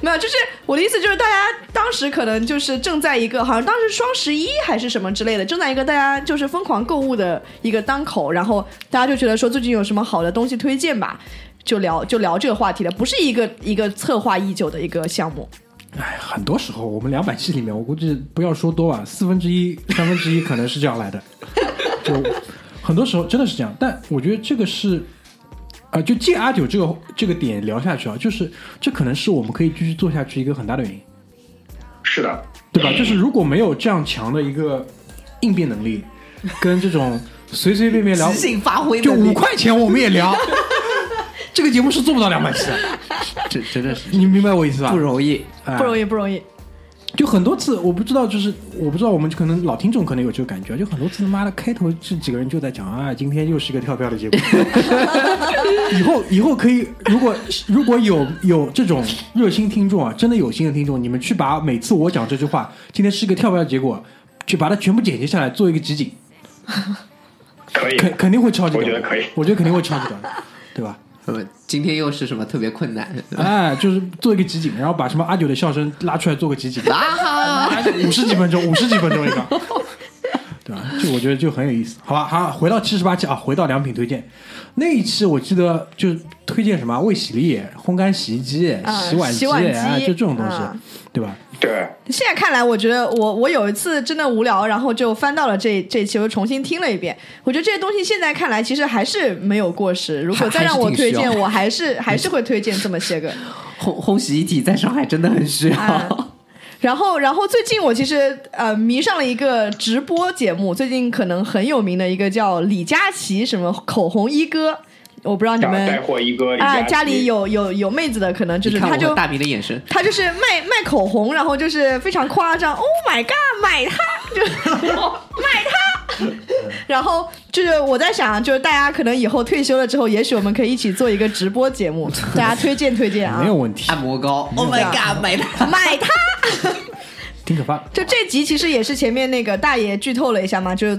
Speaker 4: 没有，就是我的意思，就是大家当时可能就是正在一个，好像当时双十一还是什么之类的，正在一个大家就是疯狂购物的一个当口，然后大家就觉得说最近有什么好的东西推荐吧，就聊就聊这个话题了，不是一个一个策划已久的一个项目。
Speaker 2: 哎，很多时候我们两百期里面，我估计不要说多吧，四分之一、三分之一可能是这样来的。就很多时候真的是这样，但我觉得这个是，呃，就借阿九这个这个点聊下去啊，就是这可能是我们可以继续做下去一个很大的原因，
Speaker 3: 是的，
Speaker 2: 对吧？就是如果没有这样强的一个应变能力，跟这种随随便便聊
Speaker 5: 即，兴发挥
Speaker 2: 就五块钱我们也聊，这个节目是做不到两百期的，
Speaker 5: 这真的是
Speaker 2: 你明白我意思吧？
Speaker 5: 不容易。
Speaker 2: 哎
Speaker 4: 不容易，不容易。
Speaker 2: 就很多次，我不知道，就是我不知道，我们可能老听众可能有这个感觉，就很多次他妈的开头这几个人就在讲啊，今天又是一个跳票的结果。以后以后可以，如果如果有有这种热心听众啊，真的有心的听众，你们去把每次我讲这句话，今天是一个跳票的结果，去把它全部剪辑下来，做一个集锦，
Speaker 3: 可以，
Speaker 2: 肯肯定会超级短，
Speaker 3: 我觉得可以
Speaker 2: 我觉得肯定会超级短，对吧？
Speaker 5: 呃，今天又是什么特别困难？
Speaker 2: 哎，就是做一个集锦，然后把什么阿九的笑声拉出来做个集锦。
Speaker 5: 啊！
Speaker 2: 五十几分钟，五十几分钟一个，对吧？就我觉得就很有意思，好吧？好，回到七十八期啊，回到良品推荐那一期，我记得就推荐什么卫洗力、烘干洗衣机、
Speaker 4: 啊
Speaker 2: 洗碗
Speaker 4: 机
Speaker 2: 啊，就这种东西
Speaker 4: 啊，
Speaker 2: 对吧？
Speaker 3: 对，
Speaker 4: 现在看来，我觉得我我有一次真的无聊，然后就翻到了这这期，我重新听了一遍。我觉得这些东西现在看来其实还是没有过时。如果再让我推荐，我还是还是会推荐这么些个。
Speaker 5: 烘烘洗衣机在上海真的很需要。
Speaker 4: 啊然后，然后最近我其实呃迷上了一个直播节目，最近可能很有名的一个叫李佳琦什么口红一哥，我不知道你
Speaker 3: 带
Speaker 4: 们
Speaker 3: 货一哥
Speaker 4: 啊、家里有有有妹子的，可能就是他就
Speaker 5: 大明的眼神，
Speaker 4: 他就是卖卖口红，然后就是非常夸张，Oh my god，买它，就 买它。然后就是我在想，就是大家可能以后退休了之后，也许我们可以一起做一个直播节目，大家推荐推荐啊
Speaker 2: 没，有问题，
Speaker 5: 按摩膏，Oh my god，买它。
Speaker 4: 买它。
Speaker 2: 挺可怕。
Speaker 4: 就这集其实也是前面那个大爷剧透了一下嘛，就。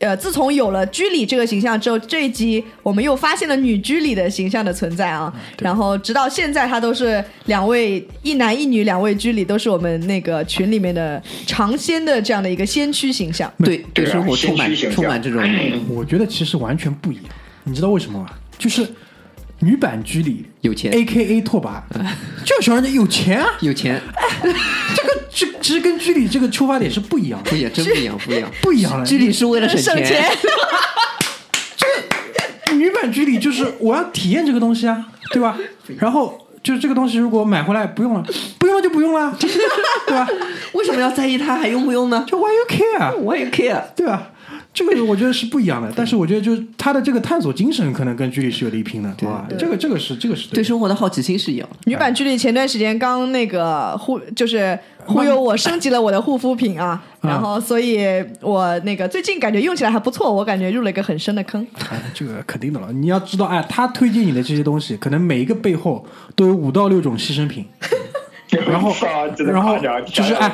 Speaker 4: 呃，自从有了居里这个形象之后，这一集我们又发现了女居里的形象的存在啊。然后直到现在，她都是两位一男一女两位居里，都是我们那个群里面的尝鲜的这样的一个先驱形象。
Speaker 5: 对对，生活充满充满这种
Speaker 2: 我觉得其实完全不一样，你知道为什么吗？就是女版居里
Speaker 5: 有钱
Speaker 2: A K A 拓跋，就喜欢人家有钱啊。
Speaker 5: 有钱，
Speaker 2: 这个这其实跟居里这个出发点是不一样的，
Speaker 5: 不一样，真不一样，不一样。
Speaker 2: 不一样了。
Speaker 5: 居里是为了省钱
Speaker 4: 省钱，
Speaker 2: 女版居里就是我要体验这个东西啊，对吧？然后就是这个东西如果买回来不用了，不用了就不用了，对吧？
Speaker 5: 为什么要在意它还用不用呢？
Speaker 2: 就 Why you
Speaker 5: care？Why you care。
Speaker 2: 对吧？这个我觉得是不一样的，但是我觉得就是他的这个探索精神可能跟居里是有的一拼的，对吧？这个这个是这个是
Speaker 5: 对生活的好奇心是一样的。
Speaker 4: 女版居里前段时间刚那个忽就是忽悠我升级了我的护肤品啊，然后所以我那个最近感觉用起来还不错，我感觉入了一个很深的坑。
Speaker 2: 哎，这个肯定的了。你要知道，哎，他推荐你的这些东西，可能每一个背后都有五到六种牺牲品。然后 然后就是哎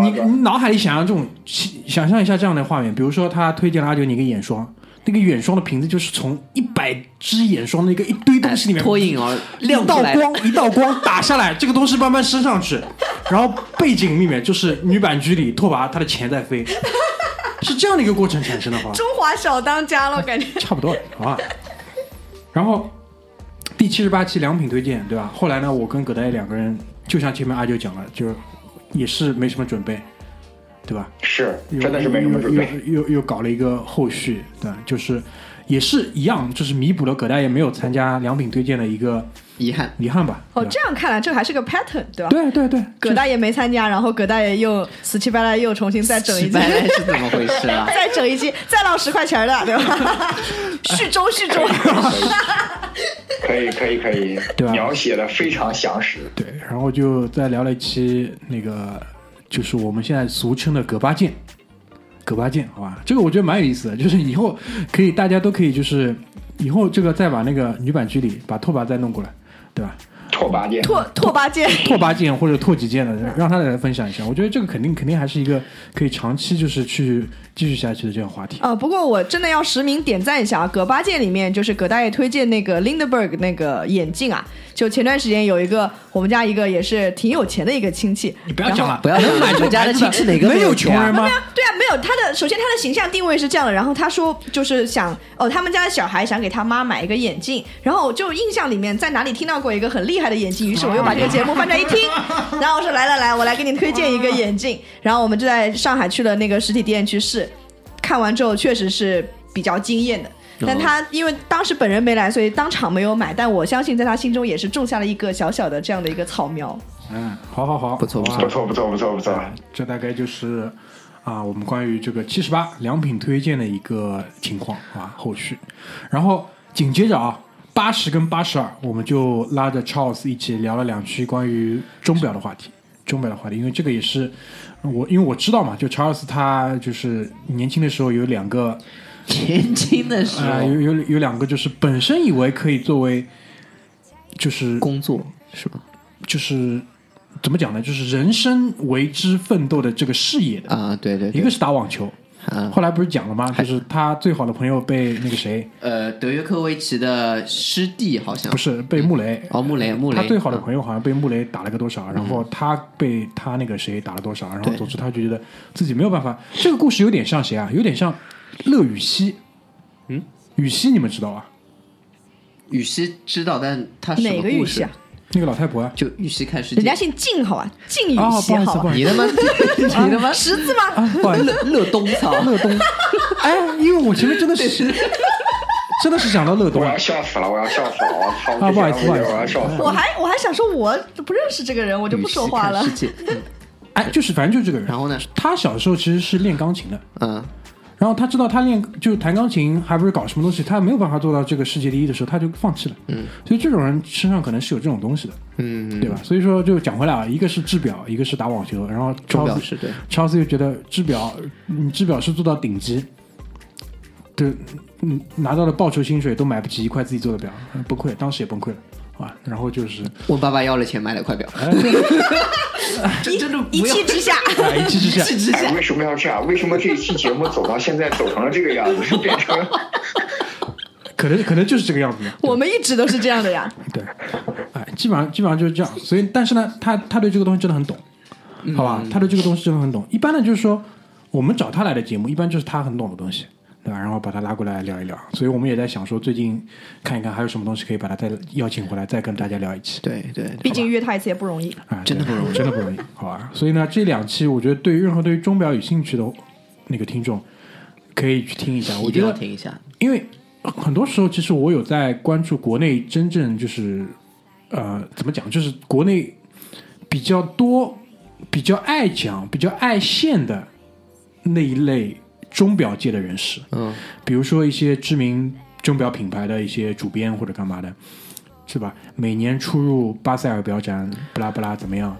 Speaker 2: 你你脑海里想象这种，想象一下这样的画面，比如说他推荐了阿九你一个眼霜，那个眼霜的瓶子就是从一百支眼霜的一个一堆东西里面
Speaker 5: 脱颖而
Speaker 2: 一道
Speaker 5: 亮出来的。
Speaker 2: 光一道光打下来，这个东西慢慢升上去，然后背景里面就是女版居里拓跋他的钱在飞，是这样的一个过程产生的话，
Speaker 4: 中华小当家了，感觉。
Speaker 2: 差不多，好吧。然后第七十八期良品推荐，对吧？后来呢，我跟葛大爷两个人，就像前面阿九讲了，就也是没什么准备，对吧？
Speaker 3: 是
Speaker 2: 又
Speaker 3: 真的是没什么准备。
Speaker 2: 又又又又搞了一个后续，对，就是也是一样，就是弥补了葛大爷没有参加良品推荐的一个
Speaker 5: 遗憾，
Speaker 2: 遗憾吧。
Speaker 4: 哦，这样看来，这还是个 pattern，对吧？
Speaker 2: 对对对，
Speaker 4: 葛大爷没参加，然后葛大爷又死乞白赖又重新再整一季，
Speaker 5: 是怎么回事啊？
Speaker 4: 再整一季，再捞十块钱的，对吧？续周续周，
Speaker 3: 可以可以可以，
Speaker 2: 对吧
Speaker 3: 描写的非常详实。
Speaker 2: 对，然后就再聊了一期那个，就是我们现在俗称的葛八剑，葛八剑，好吧？这个我觉得蛮有意思的，就是以后可以大家都可以就是以后这个再把那个女版剧里把拓跋再弄过来，对吧？
Speaker 3: 拓跋剑，
Speaker 4: 拓拓跋剑。
Speaker 2: 拓跋剑或者拓几剑的，让他来分享一下。我觉得这个肯定肯定还是一个可以长期就是去继续下去的这样话题。
Speaker 4: 啊、不过我真的要实名点赞一下啊！葛八戒里面就是葛大爷推荐那个 Lindbergh 那个眼镜啊，就前段时间有一个我们家一个也是挺有钱的一个亲戚，
Speaker 2: 你不要讲了，
Speaker 5: 不要讲了
Speaker 2: 买这种
Speaker 5: 我家的亲戚哪个
Speaker 2: 没有穷人吗？
Speaker 4: 对啊，没有他的，首先他的形象定位是这样的，然后他说就是想哦，他们家的小孩想给他妈买一个眼镜，然后就印象里面在哪里听到过一个很厉害的眼镜，于是 我又把这个节目放出来一听，然后我说来来来，我来给你推荐一个眼镜，然后我们就在上海去了那个实体店去试，看完之后确实是比较惊艳的。但他因为当时本人没来，所以当场没有买。但我相信在他心中也是种下了一个小小的这样的一个草苗。
Speaker 2: 嗯，好好好，
Speaker 5: 不错不
Speaker 2: 错
Speaker 3: 不错不错不错不错。
Speaker 2: 这大概就是啊，我们关于这个七十八良品推荐的一个情况啊，后续。然后紧接着啊，八十跟八十二，我们就拉着 Charles 一起聊了两期关于钟表的话题。钟表的话题，因为这个也是我，因为我知道嘛，就 Charles 他就是年轻的时候有两个
Speaker 5: 年轻的时
Speaker 2: 啊、
Speaker 5: 候
Speaker 2: 有有有两个就是本身以为可以作为就是
Speaker 5: 工作是吧？
Speaker 2: 就是怎么讲呢？就是人生为之奋斗的这个事业的，
Speaker 5: 啊，对对对，
Speaker 2: 一个是打网球，
Speaker 5: 啊
Speaker 2: 后来不是讲了吗？就是他最好的朋友被那个谁，
Speaker 5: 呃德约科维奇的师弟好像
Speaker 2: 不是被穆雷。
Speaker 5: 哦穆雷穆雷，
Speaker 2: 他最好的朋友好像被穆雷打了个多少，然后他被他那个谁打了多少，然后总之他就觉得自己没有办法。这个故事有点像谁啊？有点像乐羽西，嗯，羽西你们知道啊？
Speaker 5: 羽西知道，但他什
Speaker 4: 哪个羽西啊？？
Speaker 2: 那个老太婆啊，
Speaker 5: 就羽西看世界。
Speaker 4: 人家姓靳，好吧？靳羽
Speaker 2: 啊，
Speaker 4: 西，
Speaker 2: 好
Speaker 4: 吧
Speaker 5: 你他妈，你他妈
Speaker 4: 识字吗？
Speaker 2: 啊，不好意思，
Speaker 5: 乐乐东操！
Speaker 2: 乐东，哎，因为我前面真的是真的是想到乐东
Speaker 3: 我要笑死了，我要笑死了，我操！
Speaker 2: 啊不好意思不好意思
Speaker 3: 我要笑死了。
Speaker 4: 我还我还想说，我不认识这个人，我就不说话了
Speaker 5: 羽。西看世界。
Speaker 2: 哎，就是反正就是这个人。
Speaker 5: 然后呢？
Speaker 2: 他小时候其实是练钢琴的，
Speaker 5: 嗯，
Speaker 2: 然后他知道他练就是弹钢琴，还不是搞什么东西，他没有办法做到这个世界第一的时候，他就放弃了。嗯，所以这种人身上可能是有这种东西的，
Speaker 5: 嗯，
Speaker 2: 对吧？所以说就讲回来啊，一个是制表，一个是打网球，然后
Speaker 5: 钟
Speaker 2: 超斯
Speaker 5: 表是对。
Speaker 2: 超斯又觉得制表，你制表师做到顶级，对，嗯，拿到了报酬薪水都买不起一块自己做的表，嗯崩溃，当时也崩溃了啊。然后就是
Speaker 5: 我爸爸要了钱买了块表，真的
Speaker 4: 一气之下，
Speaker 2: 哎一气之下，
Speaker 5: 之
Speaker 3: 哎，为什么要这样？为什么这一期节目走到现在走成了这个样子，变成？
Speaker 2: 可能可能就是这个样子。
Speaker 4: 我们一直都是这样的呀。
Speaker 2: 对，哎，基本上基本上就是这样。所以，但是呢，他他对这个东西真的很懂，好吧？他对这个东西真的很懂。一般呢，就是说我们找他来的节目，一般就是他很懂的东西，对吧？然后把他拉过来聊一聊。所以我们也在想说，最近看一看还有什么东西可以把他再邀请回来，再跟大家聊一期。
Speaker 5: 对对，
Speaker 4: 毕竟约他一次也不容易。
Speaker 2: 啊，
Speaker 5: 真的不容易
Speaker 2: 真的不容易，好吧？所以呢，这两期我觉得对于任何对于钟表有兴趣的那个听众，可以去听一下。我
Speaker 5: 一定
Speaker 2: 觉得
Speaker 5: 要听一下。
Speaker 2: 因为很多时候，其实我有在关注国内真正就是呃，怎么讲，就是国内比较多、比较爱讲、比较爱现的那一类钟表界的人士，
Speaker 5: 嗯，
Speaker 2: 比如说一些知名钟表品牌的一些主编或者干嘛的，是吧？每年出入巴塞尔表展，不拉不拉怎么样？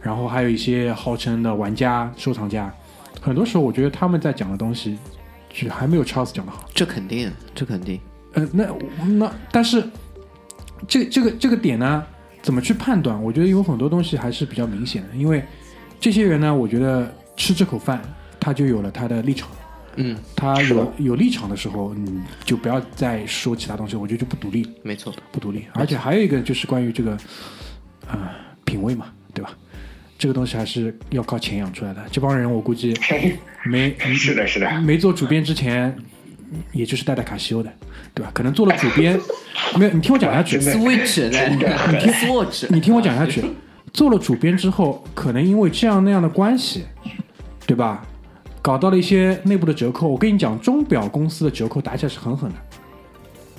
Speaker 2: 然后还有一些号称的玩家、收藏家，很多时候我觉得他们在讲的东西，就还没有 Charles 讲的好。
Speaker 5: 这肯定，这肯定。
Speaker 2: 呃，那那但是这这个这个点呢，怎么去判断？我觉得有很多东西还是比较明显的，因为这些人呢，我觉得吃这口饭，他就有了他的立场。
Speaker 5: 嗯，
Speaker 2: 他有有立场的时候，你就不要再说其他东西，我觉得就不独立了，
Speaker 5: 没错。
Speaker 2: 不独立。而且还有一个就是关于这个，啊、品味嘛，对吧？这个东西还是要靠钱养出来的。这帮人我估计 没
Speaker 3: 是的，是的。
Speaker 2: 没做主编之前，也就是带带卡西欧的，对吧？可能做了主编，没有你听我讲下去
Speaker 5: ，Switch 的 Switch，
Speaker 2: 你听我讲下去，做了主编之后，可能因为这样那样的关系，对吧？搞到了一些内部的折扣。我跟你讲，钟表公司的折扣打起来是狠狠的，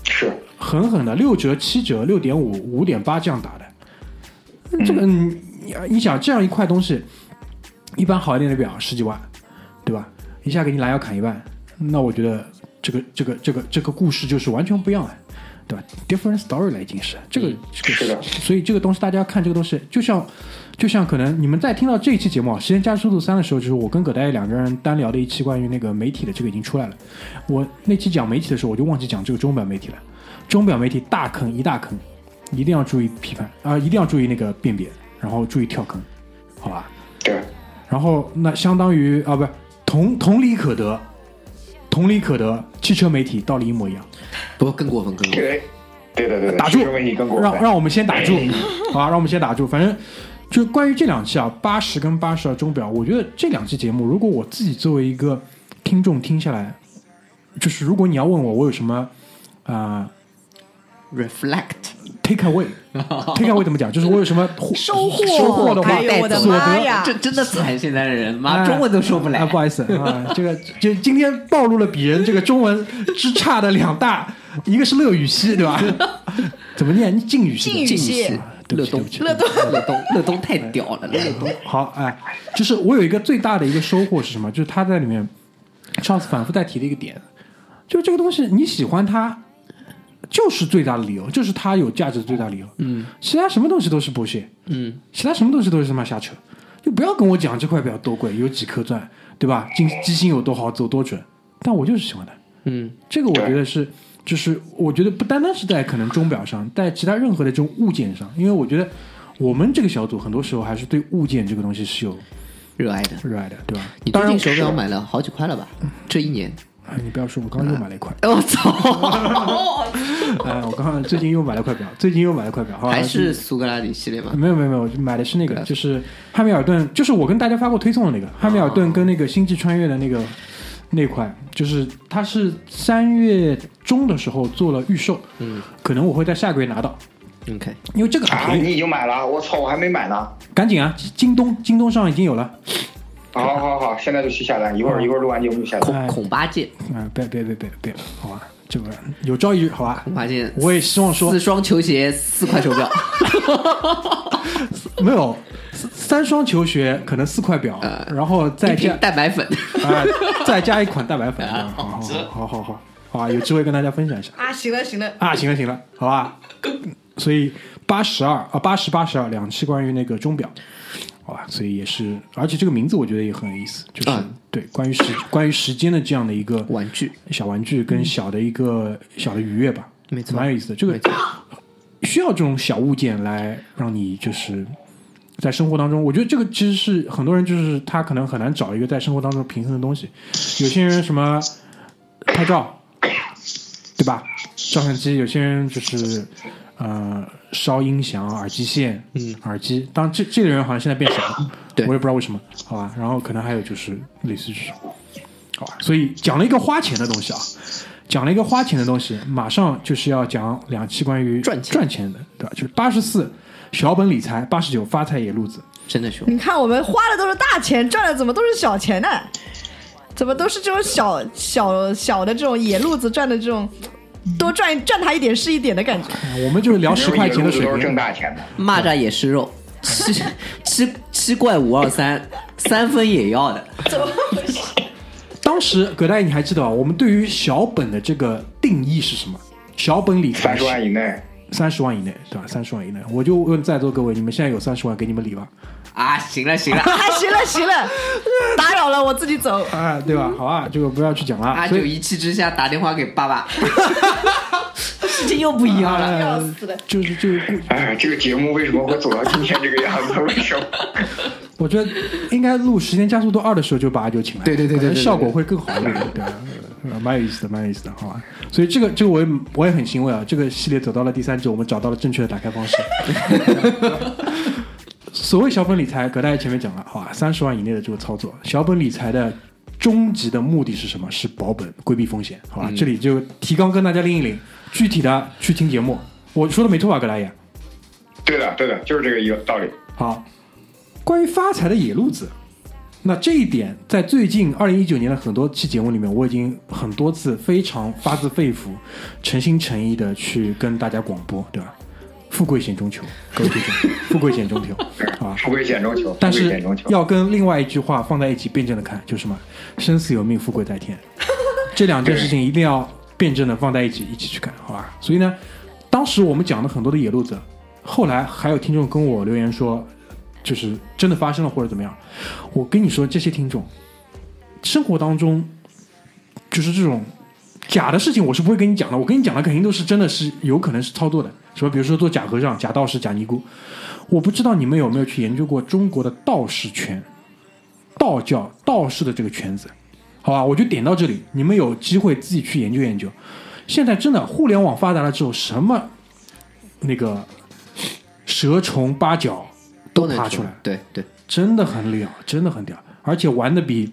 Speaker 3: 是，
Speaker 2: 狠狠的，六折、七折、六点五、五点八这样打的。这个，嗯，你你想这样一块东西，一般好一点的表十几万，对吧？一下给你拦腰砍一半，那我觉得这个这个这个这个故事就是完全不一样了，对吧？Different story 了，已经是这个这个
Speaker 3: 是的
Speaker 2: 所以这个东西大家看这个东西，就像就像可能你们在听到这一期节目啊《时间加速度三》的时候，就是我跟葛大爷两个人单聊的一期关于那个媒体的这个已经出来了。我那期讲媒体的时候，我就忘记讲这个钟表媒体了。钟表媒体大坑一大坑，一定要注意批判啊、一定要注意那个辨别，然后注意跳坑，好吧？
Speaker 3: 对，
Speaker 2: 然后那相当于啊，不是同同理可得，同理可得，汽车媒体道理一模一样。
Speaker 5: 不更过分，更过分。
Speaker 3: 对，对的，对。
Speaker 2: 打住。让让我们先打住，好吧，让我们先打住。反正就关于这两期啊，八十跟八十二钟表，我觉得这两期节目，如果我自己作为一个听众听下来，就是如果你要问我我有什么啊、Reflect，take away，take away 怎么讲？就是我有什么
Speaker 4: 收获
Speaker 2: 收获的话，
Speaker 4: 哎呦我的
Speaker 2: 所得
Speaker 4: 妈呀
Speaker 5: 这真的惨，现在的人妈
Speaker 2: 哎
Speaker 5: 中文都说不来
Speaker 2: 啊，。不好意思啊，这个就今天暴露了鄙人这个中文之差的两大，一个是乐语西，对吧？怎么念？静语系的，
Speaker 4: 静语系
Speaker 2: 啊对不
Speaker 5: 乐东乐东，乐东，乐东太屌了，乐东。
Speaker 2: 好，哎，就是我有一个最大的一个收获是什么？就是他在里面上次反复在提的一个点，就是这个东西你喜欢它，就是最大的理由，就是它有价值的最大理由。嗯，其他什么东西都是剥削，
Speaker 5: 嗯，
Speaker 2: 其他什么东西都是他妈瞎扯，就不要跟我讲这块表多贵，有几颗钻，对吧？金机芯有多好，走多准，但我就是喜欢它。
Speaker 5: 嗯，
Speaker 2: 这个我觉得是，就是我觉得不单单是在可能钟表上，在其他任何的这种物件上，因为我觉得我们这个小组很多时候还是对物件这个东西是有
Speaker 5: 热爱的。
Speaker 2: 热爱的，对吧？
Speaker 5: 你
Speaker 2: 当
Speaker 5: 近手表买了好几块了吧？这一年，
Speaker 2: 哎，你不要说，我刚刚又买了一块，
Speaker 5: 我操，
Speaker 2: 哎，我刚刚最近又买了块表，最近又买了块表，
Speaker 5: 还是苏格拉底系列吗？
Speaker 2: 没有没有没有，我买的是那个，就是汉密尔顿，就是我跟大家发过推送的那个汉密尔顿跟那个星际穿越的那个那款，就是它是三月中的时候做了预售，
Speaker 5: 嗯，
Speaker 2: 可能我会在下个月拿到
Speaker 5: ，OK，
Speaker 2: 因为这个很
Speaker 3: 啊，
Speaker 2: 便宜，
Speaker 3: 你已经买了？我操，我还没买呢。
Speaker 2: 赶紧啊，京东京东上已经有了，
Speaker 3: 好好好，现在就去下单，一会儿一会儿录完节目就下单。
Speaker 2: 哎
Speaker 5: 孔孔八戒，
Speaker 2: 嗯，别别别别别，好吧，这个有朝一日，好吧，我也希望说
Speaker 5: 四双球鞋，四块手表，
Speaker 2: 没有三三双球鞋，可能四块表，然后再加
Speaker 5: 蛋白粉，
Speaker 2: 啊，再加一款蛋白粉，
Speaker 5: 啊
Speaker 2: 好好好好好好啊，有机会跟大家分享一下。
Speaker 4: 啊，行了行了，
Speaker 2: 啊，行了行了，好吧，所以八十二啊，八十八十二两期关于那个钟表，好吧，所以也是，而且这个名字我觉得也很有意思，就是、
Speaker 5: 嗯
Speaker 2: 对关于时关于时间的这样的一个
Speaker 5: 玩具，
Speaker 2: 小玩具跟小的一个小的愉悦吧，
Speaker 5: 没错
Speaker 2: 蛮有意思的。这个需要这种小物件来让你就是在生活当中，我觉得这个其实是很多人就是他可能很难找一个在生活当中平衡的东西。有些人什么拍照，对吧？照相机，有些人就是呃烧音响、耳机线、嗯，耳机。当然这这个人好像现在变少了，
Speaker 5: 对
Speaker 2: 我也不知道为什么，好吧。然后可能还有就是类似这种，好吧。所以讲了一个花钱的东西啊。讲了一个花钱的东西，马上就是要讲两期关于
Speaker 5: 赚钱
Speaker 2: 赚钱的，对吧？就是八十四小本理财，八十九发财野路子。
Speaker 5: 真的凶。
Speaker 4: 你看我们花的都是大钱，赚的怎么都是小钱呢？怎么都是这种小小小的这种野路子赚的这种，多赚赚他一点是一点的感觉。
Speaker 2: 啊我们就是聊十块钱的水
Speaker 3: 都 是挣
Speaker 2: 平。
Speaker 3: 大钱的。
Speaker 5: 蚂蚱也是肉，七七七怪五二三，三分也要的。
Speaker 2: 怎么回事当时葛大爷，你还记得吧？我们对于小本的这个定义是什么？小本理财
Speaker 3: 三十万以内，
Speaker 2: 三十万以内，对吧？三十万以内，我就问在座各位，你们现在有三十万，给你们理吧？
Speaker 5: 啊，行了行了，
Speaker 4: 啊，行了行了，打扰了，我自己走。
Speaker 2: 啊，对吧？好啊，这个不要去讲了。
Speaker 5: 阿
Speaker 2: 所以
Speaker 5: 九一气之下打电话给爸爸，事情又不一样了。
Speaker 4: 要死了！
Speaker 2: 就是这个故，
Speaker 3: 哎，这个节目为什么会走到今天这个样子？为什么？
Speaker 2: 我觉得应该录《时间加速度二》的时候就把阿九请来，
Speaker 5: 对对对对
Speaker 2: 效果会更好一点，对？呃蛮有意思的，蛮有意思的，好吧？所以这个这个我也我也很欣慰啊，这个系列走到了第三季，我们找到了正确的打开方式。所谓小本理财，葛大爷前面讲了，好吧？三十万以内的这个操作，小本理财的终极的目的是什么？是保本，规避风险，好吧？这里就提纲跟大家拎一拎，具体的去听节目。我说的没错吧，葛大爷？
Speaker 3: 对的，对的，就是这个一个道理。
Speaker 2: 好，关于发财的野路子，那这一点在最近二零一九年的很多期节目里面，我已经很多次非常发自肺腑、诚心诚意的去跟大家广播，对吧？富贵险中求，各位听众，富贵险中求，啊。
Speaker 3: 富贵险中求，
Speaker 2: 但是。要跟另外一句话放在一起辩证的看，就是什么？生死有命，富贵在天。这两件事情一定要辩证的放在一起，一起去看，好吧？所以呢，当时我们讲了很多的野路子，后来还有听众跟我留言说，就是真的发生了或者怎么样。我跟你说，这些听众生活当中就是这种假的事情，我是不会跟你讲的。我跟你讲的肯定都是真的是有可能是操作的，什么比如说做假和尚、假道士、假尼姑。我不知道你们有没有去研究过中国的道士圈、道教道士的这个圈子，好吧？我就点到这里，你们有机会自己去研究研究。现在真的互联网发达了之后，什么那个蛇虫八角都
Speaker 5: 能
Speaker 2: 爬出来，
Speaker 5: 对对，
Speaker 2: 真的很屌，真的很屌，而且玩的比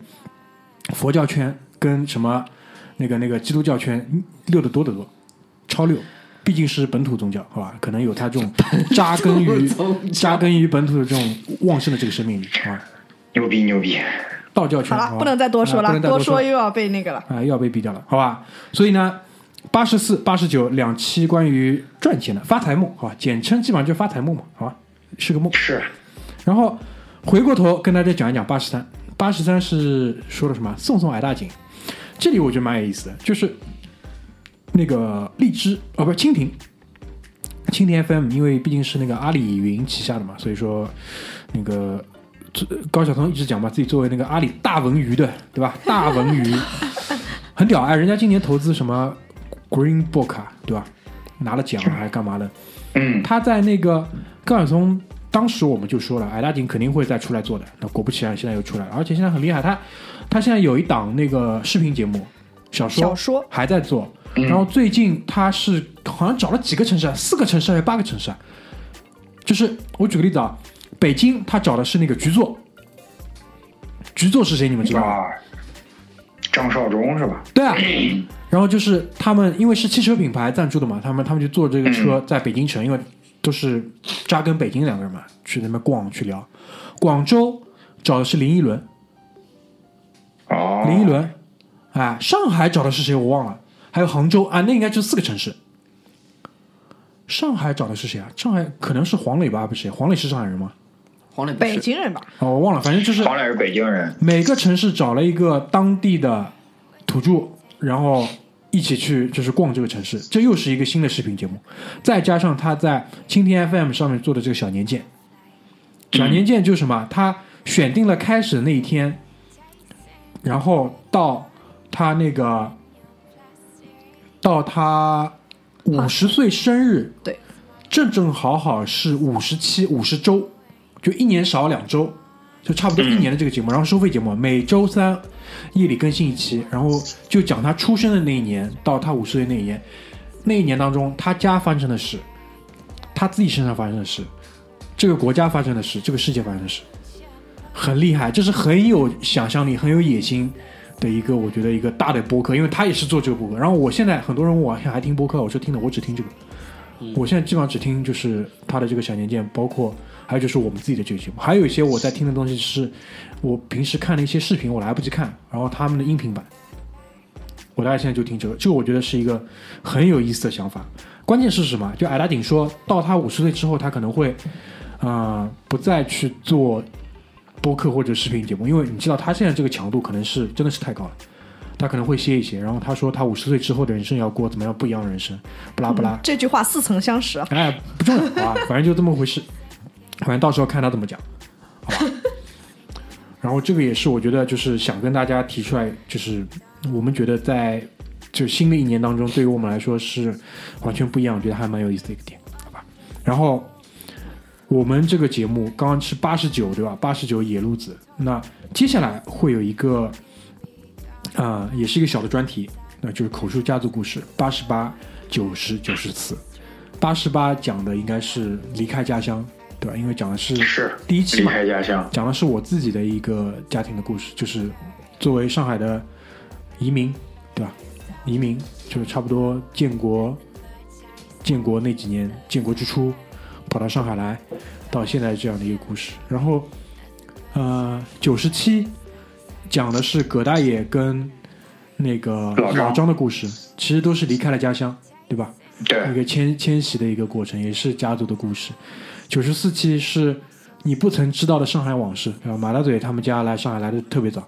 Speaker 2: 佛教圈跟什么那个那个基督教圈溜得多得多，超溜。毕竟是本土宗教，好吧？可能有它这种 扎根于扎根于本土的这种旺盛的这个生命力，啊？
Speaker 3: 牛逼牛逼！
Speaker 2: 道教圈，
Speaker 4: 好了，不能再多说了，
Speaker 2: 啊不能再多
Speaker 4: 多说又要被那个了。
Speaker 2: 啊，又要被毙掉了，好吧？所以呢，八十四、八十九两期关于赚钱的发财梦，好吧？简称基本上就是发财梦嘛，好吧？是个梦。
Speaker 3: 是
Speaker 2: 然后回过头跟大家讲一讲八十三，八十三是说了什么？送送矮大紧，这里我觉得蛮有意思的，就是那个荔枝哦，不是蜻蜓，蜻蜓 FM，因为毕竟是那个阿里云旗下的嘛，所以说那个高晓松一直讲嘛，自己作为那个阿里大文娱的，对吧？大文娱 很屌哎，人家今年投资什么 Green Book 啊，对吧？拿了奖啊还是干嘛的？
Speaker 3: 嗯，
Speaker 2: 他在那个高晓松当时我们就说了，矮大紧肯定会再出来做的。那果不其然，现在又出来了，而且现在很厉害。他他现在有一档那个视频节目，小说
Speaker 4: 小说
Speaker 2: 还在做。然后最近他是好像找了几个城市啊，四个城市还是八个城市啊？就是我举个例子啊，北京他找的是那个局座，局座是谁？你们知道吗？
Speaker 3: 啊，张绍忠是吧？
Speaker 2: 对啊，然后就是他们因为是汽车品牌赞助的嘛，他们他们就坐这个车在北京城，因为都是扎根北京两个人嘛，去那边逛去聊。广州找的是林依轮，
Speaker 3: 哦，
Speaker 2: 林依轮，哎，上海找的是谁我忘了，还有杭州啊，那应该就四个城市。上海找的是谁啊？上海可能是黄磊吧，不是谁？黄磊是上海人吗？
Speaker 5: 黄磊不
Speaker 4: 北京人吧？
Speaker 2: 哦，我忘了，反正就是
Speaker 3: 黄磊是北京人，
Speaker 2: 每个城市找了一个当地的土著，然后一起去就是逛这个城市，这又是一个新的视频节目。再加上他在蜻蜓 FM 上面做的这个小年鉴，小年鉴就是什么？他选定了开始的那一天，然后到他那个到他五十岁生日，
Speaker 4: 对，
Speaker 2: 正正好好是五十七五十周，就一年少两周，就差不多一年的这个节目，然后收费节目，每周三夜里更新一期，然后就讲他出生的那一年到他五十岁那一年，那一年当中他家发生的事，他自己身上发生的事，这个国家发生的事，这个世界发生的事，很厉害，这是很有想象力、很有野心的一个，我觉得一个大的播客，因为他也是做这个播客。然后我现在很多人问我还听播客，我说听的，我只听这个。我现在基本上只听就是他的这个小年鉴，包括还有就是我们自己的这个节目，还有一些我在听的东西是我平时看的一些视频，我来不及看，然后他们的音频版，我大概现在就听这个，这个我觉得是一个很有意思的想法。关键是什么？就矮大顶说到他五十岁之后，他可能会，呃，不再去做播客或者视频节目，因为你知道他现在这个强度可能是真的是太高了，他可能会歇一歇。然后他说他五十岁之后的人生要过怎么样不一样的人生，不拉不拉。
Speaker 4: 这句话似曾相识啊。
Speaker 2: 哎，不重要好吧，反正就这么回事，反正到时候看他怎么讲，好吧。然后这个也是我觉得就是想跟大家提出来，就是我们觉得在就新的一年当中，对于我们来说是完全不一样，我觉得还蛮有意思的一个点，好吧。然后我们这个节目刚刚是八十九对吧？八十九野路子，那接下来会有一个啊、也是一个小的专题，那就是口述家族故事八十八、九十、九十次。八十八讲的应该是离开家乡，对吧？因为讲的是
Speaker 3: 是
Speaker 2: 第一期嘛，
Speaker 3: 离开家乡，
Speaker 2: 讲的是我自己的一个家庭的故事，就是作为上海的移民，对吧？移民就是差不多建国，建国那几年，建国之初跑到上海来，到现在这样的一个故事。然后，呃，九十七讲的是葛大爷跟那个
Speaker 3: 老张
Speaker 2: 的故事，其实都是离开了家乡，对吧？一，个迁迁徙的一个过程，也是家族的故事。九十四期是你不曾知道的上海往事，对吧？马大嘴他们家来上海来的特别早，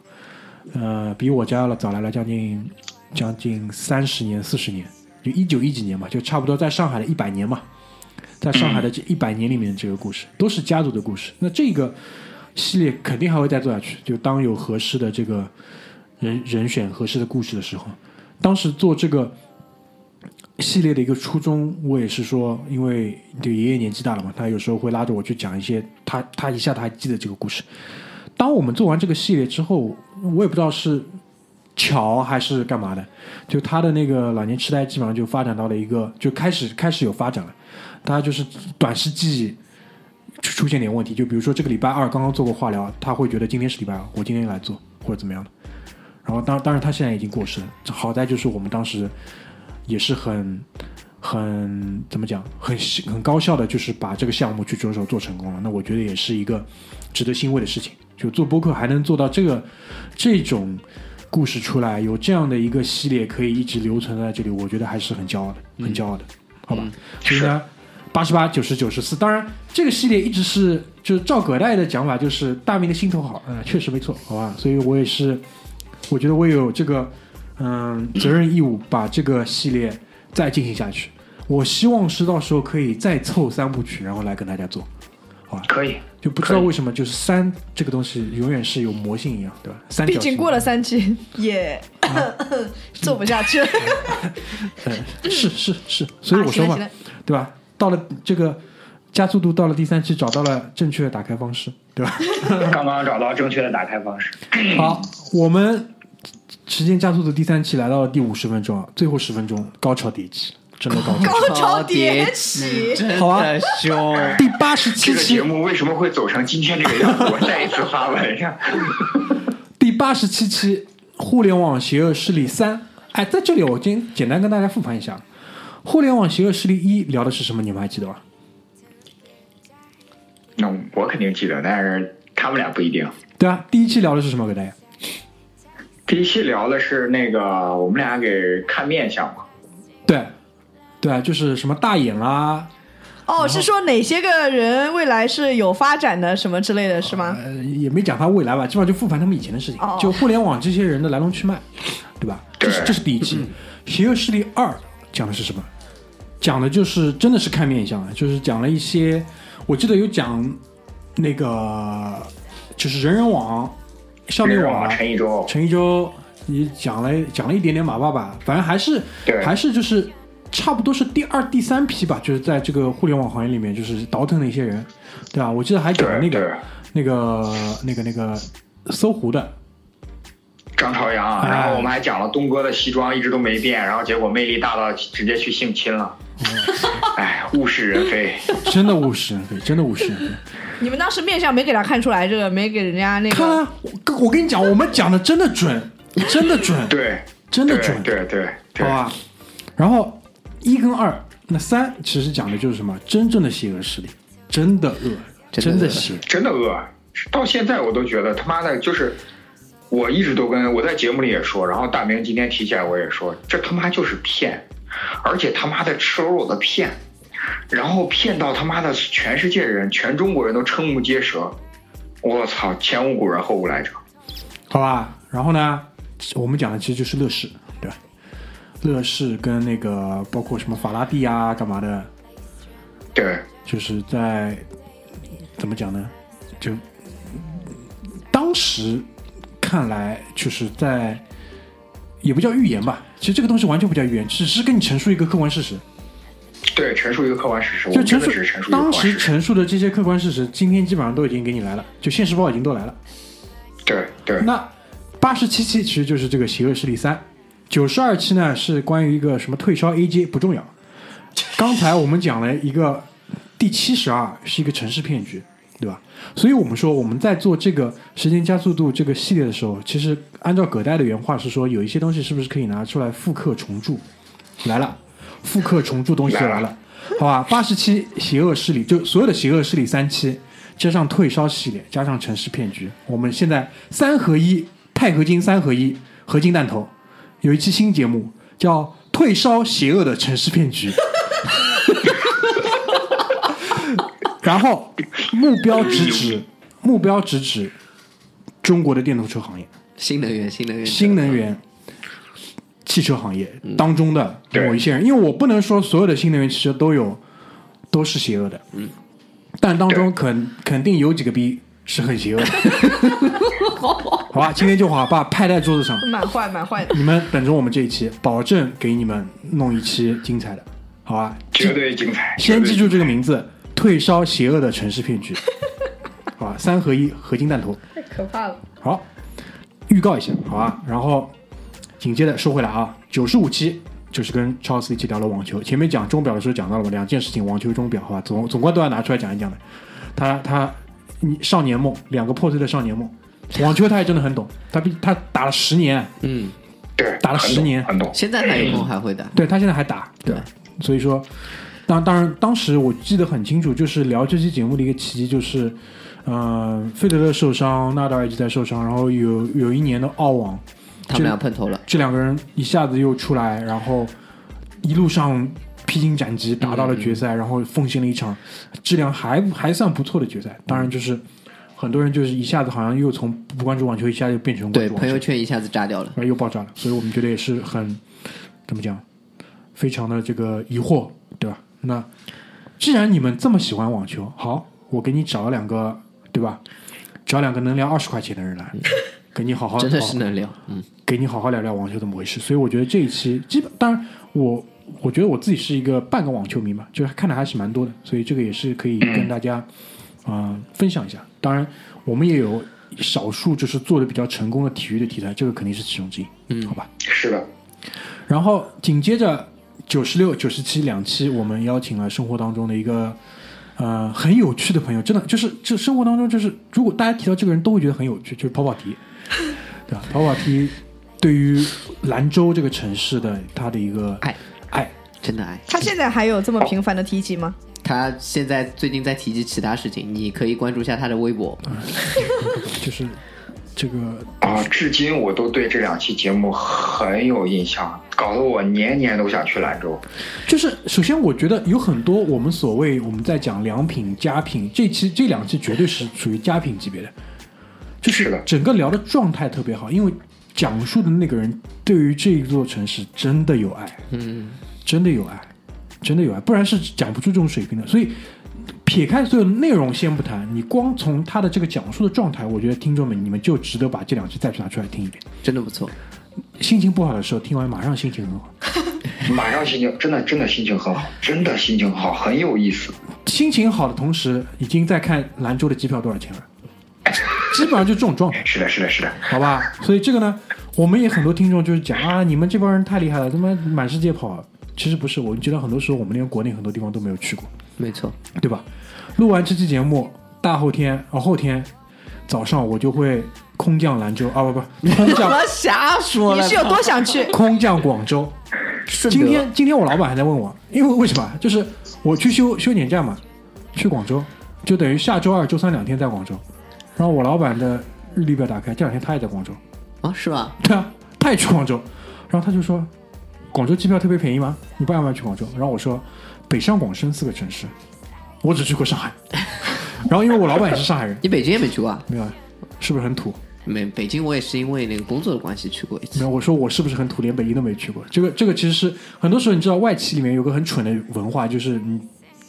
Speaker 2: 呃，比我家了早来了将近将近三十年、四十年，就一九一几年嘛，就差不多在上海的一百年嘛，在上海的这一百年里面，这个故事都是家族的故事。那这个系列肯定还会再做下去，就当有合适的这个人人选、合适的故事的时候，当时做这个。系列的一个初衷，我也是说，因为就爷爷年纪大了嘛，他有时候会拉着我去讲一些他他一下他还记得这个故事。当我们做完这个系列之后，我也不知道是巧还是干嘛的，就他的那个老年痴呆基本上就发展到了一个就开始开始有发展了，他就是短时记忆出出现点问题，就比如说这个礼拜二刚刚做过化疗，他会觉得今天是礼拜二，我今天来做或者怎么样的。然后当当然他现在已经过世了，好在就是我们当时也是很很怎么讲，很很高效的，就是把这个项目去着手做成功了。那我觉得也是一个值得欣慰的事情。就做播客还能做到这个这种故事出来，有这样的一个系列可以一直留存在这里，我觉得还是很骄傲的，很骄傲的，好吧？所以呢，八十八、九十、九十四，当然这个系列一直是就是赵葛代的讲法，就是大明的心头好，嗯、确实没错，好吧？所以我也是，我觉得我有这个嗯责任义务把这个系列再进行下去。我希望是到时候可以再凑三部曲，然后来跟大家做，好吧？
Speaker 3: 可以，
Speaker 2: 就不知道为什么，就是三这个东西永远是有魔性一样，对吧？三
Speaker 4: 毕竟过了三期 也 做不下去了。
Speaker 2: 嗯，是是是，所以我说嘛，对吧？到了这个加速度到了第三期，找到了正确的打开方式，对吧？
Speaker 3: 刚刚找到正确的打开方式。
Speaker 2: 好，我们时间加速度第三期来到了第五十分钟，啊，最后十分钟高潮迭起，真的高潮。
Speaker 4: 高潮迭起，
Speaker 5: 真
Speaker 2: 好啊
Speaker 5: 的凶。
Speaker 2: 第八十七期
Speaker 3: 这个节，目为什么会走成今天这个样子？我再一次发问一下。
Speaker 2: 第八十七期互联网邪恶势力三》。哎，在这里我今简单跟大家复盘一下，《互联网邪恶势力一》聊的是什么？你们还记得吗？
Speaker 3: 那我肯定记得，但是他们俩不一定。
Speaker 2: 对啊，第一期聊的是什么？给大家。
Speaker 3: 第一期聊的是那个我们俩给看面相嘛，
Speaker 2: 对，对啊，就是什么大眼啊，
Speaker 4: 哦，是说哪些个人未来是有发展的什么之类的是吗？
Speaker 2: 呃，也没讲他未来吧，基本上就复盘他们以前的事情，
Speaker 4: 哦
Speaker 2: 就互联网这些人的来龙去脉，对吧？这是这是第一期，邪恶势力二》讲的是什么？讲的就是真的是看面相啊，就是讲了一些，我记得有讲那个就是人人网、校内网啊
Speaker 3: 陈一舟，
Speaker 2: 陈一舟你讲了讲了一点点马爸爸，反正还是还是就是差不多是第二、第三批吧，就是在这个互联网行业里面就是倒腾的一些人，对吧？我记得还讲了那个那个那个那个搜狐的，
Speaker 3: 张朝阳，
Speaker 2: 哎
Speaker 3: 然后我们还讲了东哥的西装一直都没变，然后结果魅力大到直接去性侵了，哎，物是人非。
Speaker 2: 真的物是人非，真的物是人非。
Speaker 4: 你们当时面相没给他看出来，这个没给人家那个。
Speaker 2: 看啊，我我跟你讲，我们讲的真的准，真的准，
Speaker 3: 对，
Speaker 2: 真的准，
Speaker 3: 对对对，
Speaker 2: 好吧？然后一跟二，那三其实讲的就是什么？真正的邪恶势力，真的恶，
Speaker 5: 真的恶
Speaker 2: 真的邪。
Speaker 3: 真的恶，到现在我都觉得他妈的就是，我一直都跟我在节目里也说，然后大明今天提起来我也说，这他妈就是骗，而且他妈的赤裸裸的骗，然后骗到他妈的全世界人、全中国人都瞠目结舌，我操，前无古人后无来者。
Speaker 2: 好吧，然后呢，我们讲的其实就是乐视，对吧？乐视跟那个包括什么法拉第啊，干嘛的，
Speaker 3: 对，
Speaker 2: 就是在怎么讲呢？就当时看来，就是在也不叫预言吧，其实这个东西完全不叫预言，只是跟你陈述一个客观事实。
Speaker 3: 对，陈述一个客观事实，
Speaker 2: 就陈述当时。陈述的这些客观事实，今天基本上都已经给你来了，就现实报已经都来了。
Speaker 3: 对对
Speaker 2: 那八十七期其实就是这个邪恶势力三，九十二期呢是关于一个什么退烧 AJ 不重要。刚才我们讲了一个第七十二是一个城市骗局？所以我们说我们在做这个时间加速度这个系列的时候，其实按照葛代的原话是说，有一些东西是不是可以拿出来复刻重铸？来了，复刻重铸东西就来了，好吧？八十七邪恶势力就所有的邪恶势力三期，加上退烧系列，加上城市骗局，我们现在三合一，钛合金三合一，合金弹头，有一期新节目叫《退烧邪恶的城市骗局》，然后目标直指 目标直指中国的电动车行业。
Speaker 5: 新能源，新能源，
Speaker 2: 新能源汽车行业当中的某一些人，因为我不能说所有的新能源汽车都有都是邪恶的，嗯，但当中肯肯定有几个逼是很邪恶的，好吧，今天就好把拍在桌子上，
Speaker 4: 蛮坏蛮坏的。
Speaker 2: 你们等着我们这一期，保证给你们弄一期精彩的，好吧？
Speaker 3: 绝对精彩。
Speaker 2: 先记住这个。
Speaker 3: 名
Speaker 2: 字：退烧邪恶的城市骗局，好吧？三合一合金弹头，
Speaker 4: 太可怕了。
Speaker 2: 好，预告一下，好吧？然后紧接着说回来啊，九十五期就是跟超斯一起聊了网球。前面讲钟表的时候讲到了嘛，两件事情，网球、钟表，好吧？总总归都要拿出来讲一讲的。他他你少年梦，两个破碎的少年梦。网球他也真的很懂，他比他打了十年，
Speaker 5: 嗯，
Speaker 3: 对，
Speaker 2: 打了十年
Speaker 3: 很懂。
Speaker 5: 现在还有空还会打，
Speaker 2: 对他现在还打，
Speaker 5: 对，
Speaker 2: 所以说，当当然当时我记得很清楚，就是聊这期节目的一个契机就是，呃，费德勒受伤，纳达尔一直在受伤，然后有有一年的澳网，
Speaker 5: 他们俩碰头了，
Speaker 2: 这两个人一下子又出来，然后一路上披荆斩棘，打到了决赛，然后奉献了一场质量还还算不错的决赛。当然，就是很多人就是一下子好像又从不关注网球，一下就变成关
Speaker 5: 对，朋友圈一下子炸掉了。
Speaker 2: 又爆炸了。所以我们觉得也是很怎么讲，非常的这个疑惑？那既然你们这么喜欢网球，好，我给你找两个，对吧？找两个能聊二十块钱的人来，给你好好
Speaker 5: 真的是能聊，嗯，
Speaker 2: 给你好好聊聊网球怎么回事。所以我觉得这一期基本，当然我我觉得我自己是一个半个网球迷嘛，就是看的还是蛮多的，所以这个也是可以跟大家啊、呃分享一下。当然，我们也有少数就是做的比较成功的体育的题材，这个肯定是其中之一，嗯，好吧。
Speaker 3: 是的，
Speaker 2: 然后紧接着九十六、九十七两期，我们邀请了生活当中的一个呃很有趣的朋友，真的就是这生活当中就是，如果大家提到这个人都会觉得很有趣，就是跑跑题，对吧？跑跑题对于兰州这个城市的他的一个
Speaker 5: 爱
Speaker 2: 爱。
Speaker 5: 真的爱。
Speaker 4: 他现在还有这么频繁的提及吗？
Speaker 5: 他现在最近在提及其他事情，你可以关注一下他的微博。
Speaker 2: 就是这个
Speaker 3: 啊，至今我都对这两期节目很有印象，搞得我年年都想去兰州。
Speaker 2: 就是首先，我觉得有很多我们所谓我们在讲良品、佳品，这期这两期绝对是属于佳品级别的，就是整个聊的状态特别好，因为讲述的那个人对于这一座城市真的有爱，
Speaker 5: 嗯，
Speaker 2: 真的有爱，真的有爱，不然是讲不出这种水平的。所以撇开所有内容先不谈，你光从他的这个讲述的状态，我觉得听众们你们就值得把这两期再去拿出来听一遍。
Speaker 5: 真的不错。
Speaker 2: 心情不好的时候听完，马上心情很好。
Speaker 3: 马上心情真的真的心情很好，真的心情好，很有意思。
Speaker 2: 心情好的同时，已经在看兰州的机票多少钱了，基本上就这种状态，
Speaker 3: 是的，是的，是的。
Speaker 2: 好吧？所以这个呢，我们也很多听众就是讲啊，你们这帮人太厉害了，他妈满世界跑。其实不是，我觉得很多时候我们连国内很多地方都没有去过，
Speaker 5: 没错，
Speaker 2: 对吧？录完这期节目，大后天啊后天早上我就会空降兰州啊不不 空降
Speaker 5: 瞎说
Speaker 4: 你是有多想去？
Speaker 2: 空降广州。
Speaker 5: 顺德
Speaker 2: 今天今天我老板还在问我，因为为什么？就是我去休休年假嘛，去广州，就等于下周二、周三两天在广州。然后我老板的日历表打开，这两天他也在广州。
Speaker 5: 啊，是吧？
Speaker 2: 对啊，他也去广州。然后他就说，广州机票特别便宜吗？你爸要不要去广州？然后我说，北上广深四个城市，我只去过上海。然后因为我老板也是上海人，
Speaker 5: 你北京也没去过啊？
Speaker 2: 没有啊，是不是很土？
Speaker 5: 没，北京我也是因为那个工作的关系去过一次。
Speaker 2: 没有，我说我是不是很土，连北京都没去过？这个这个其实是很多时候，你知道外企里面有个很蠢的文化，就是你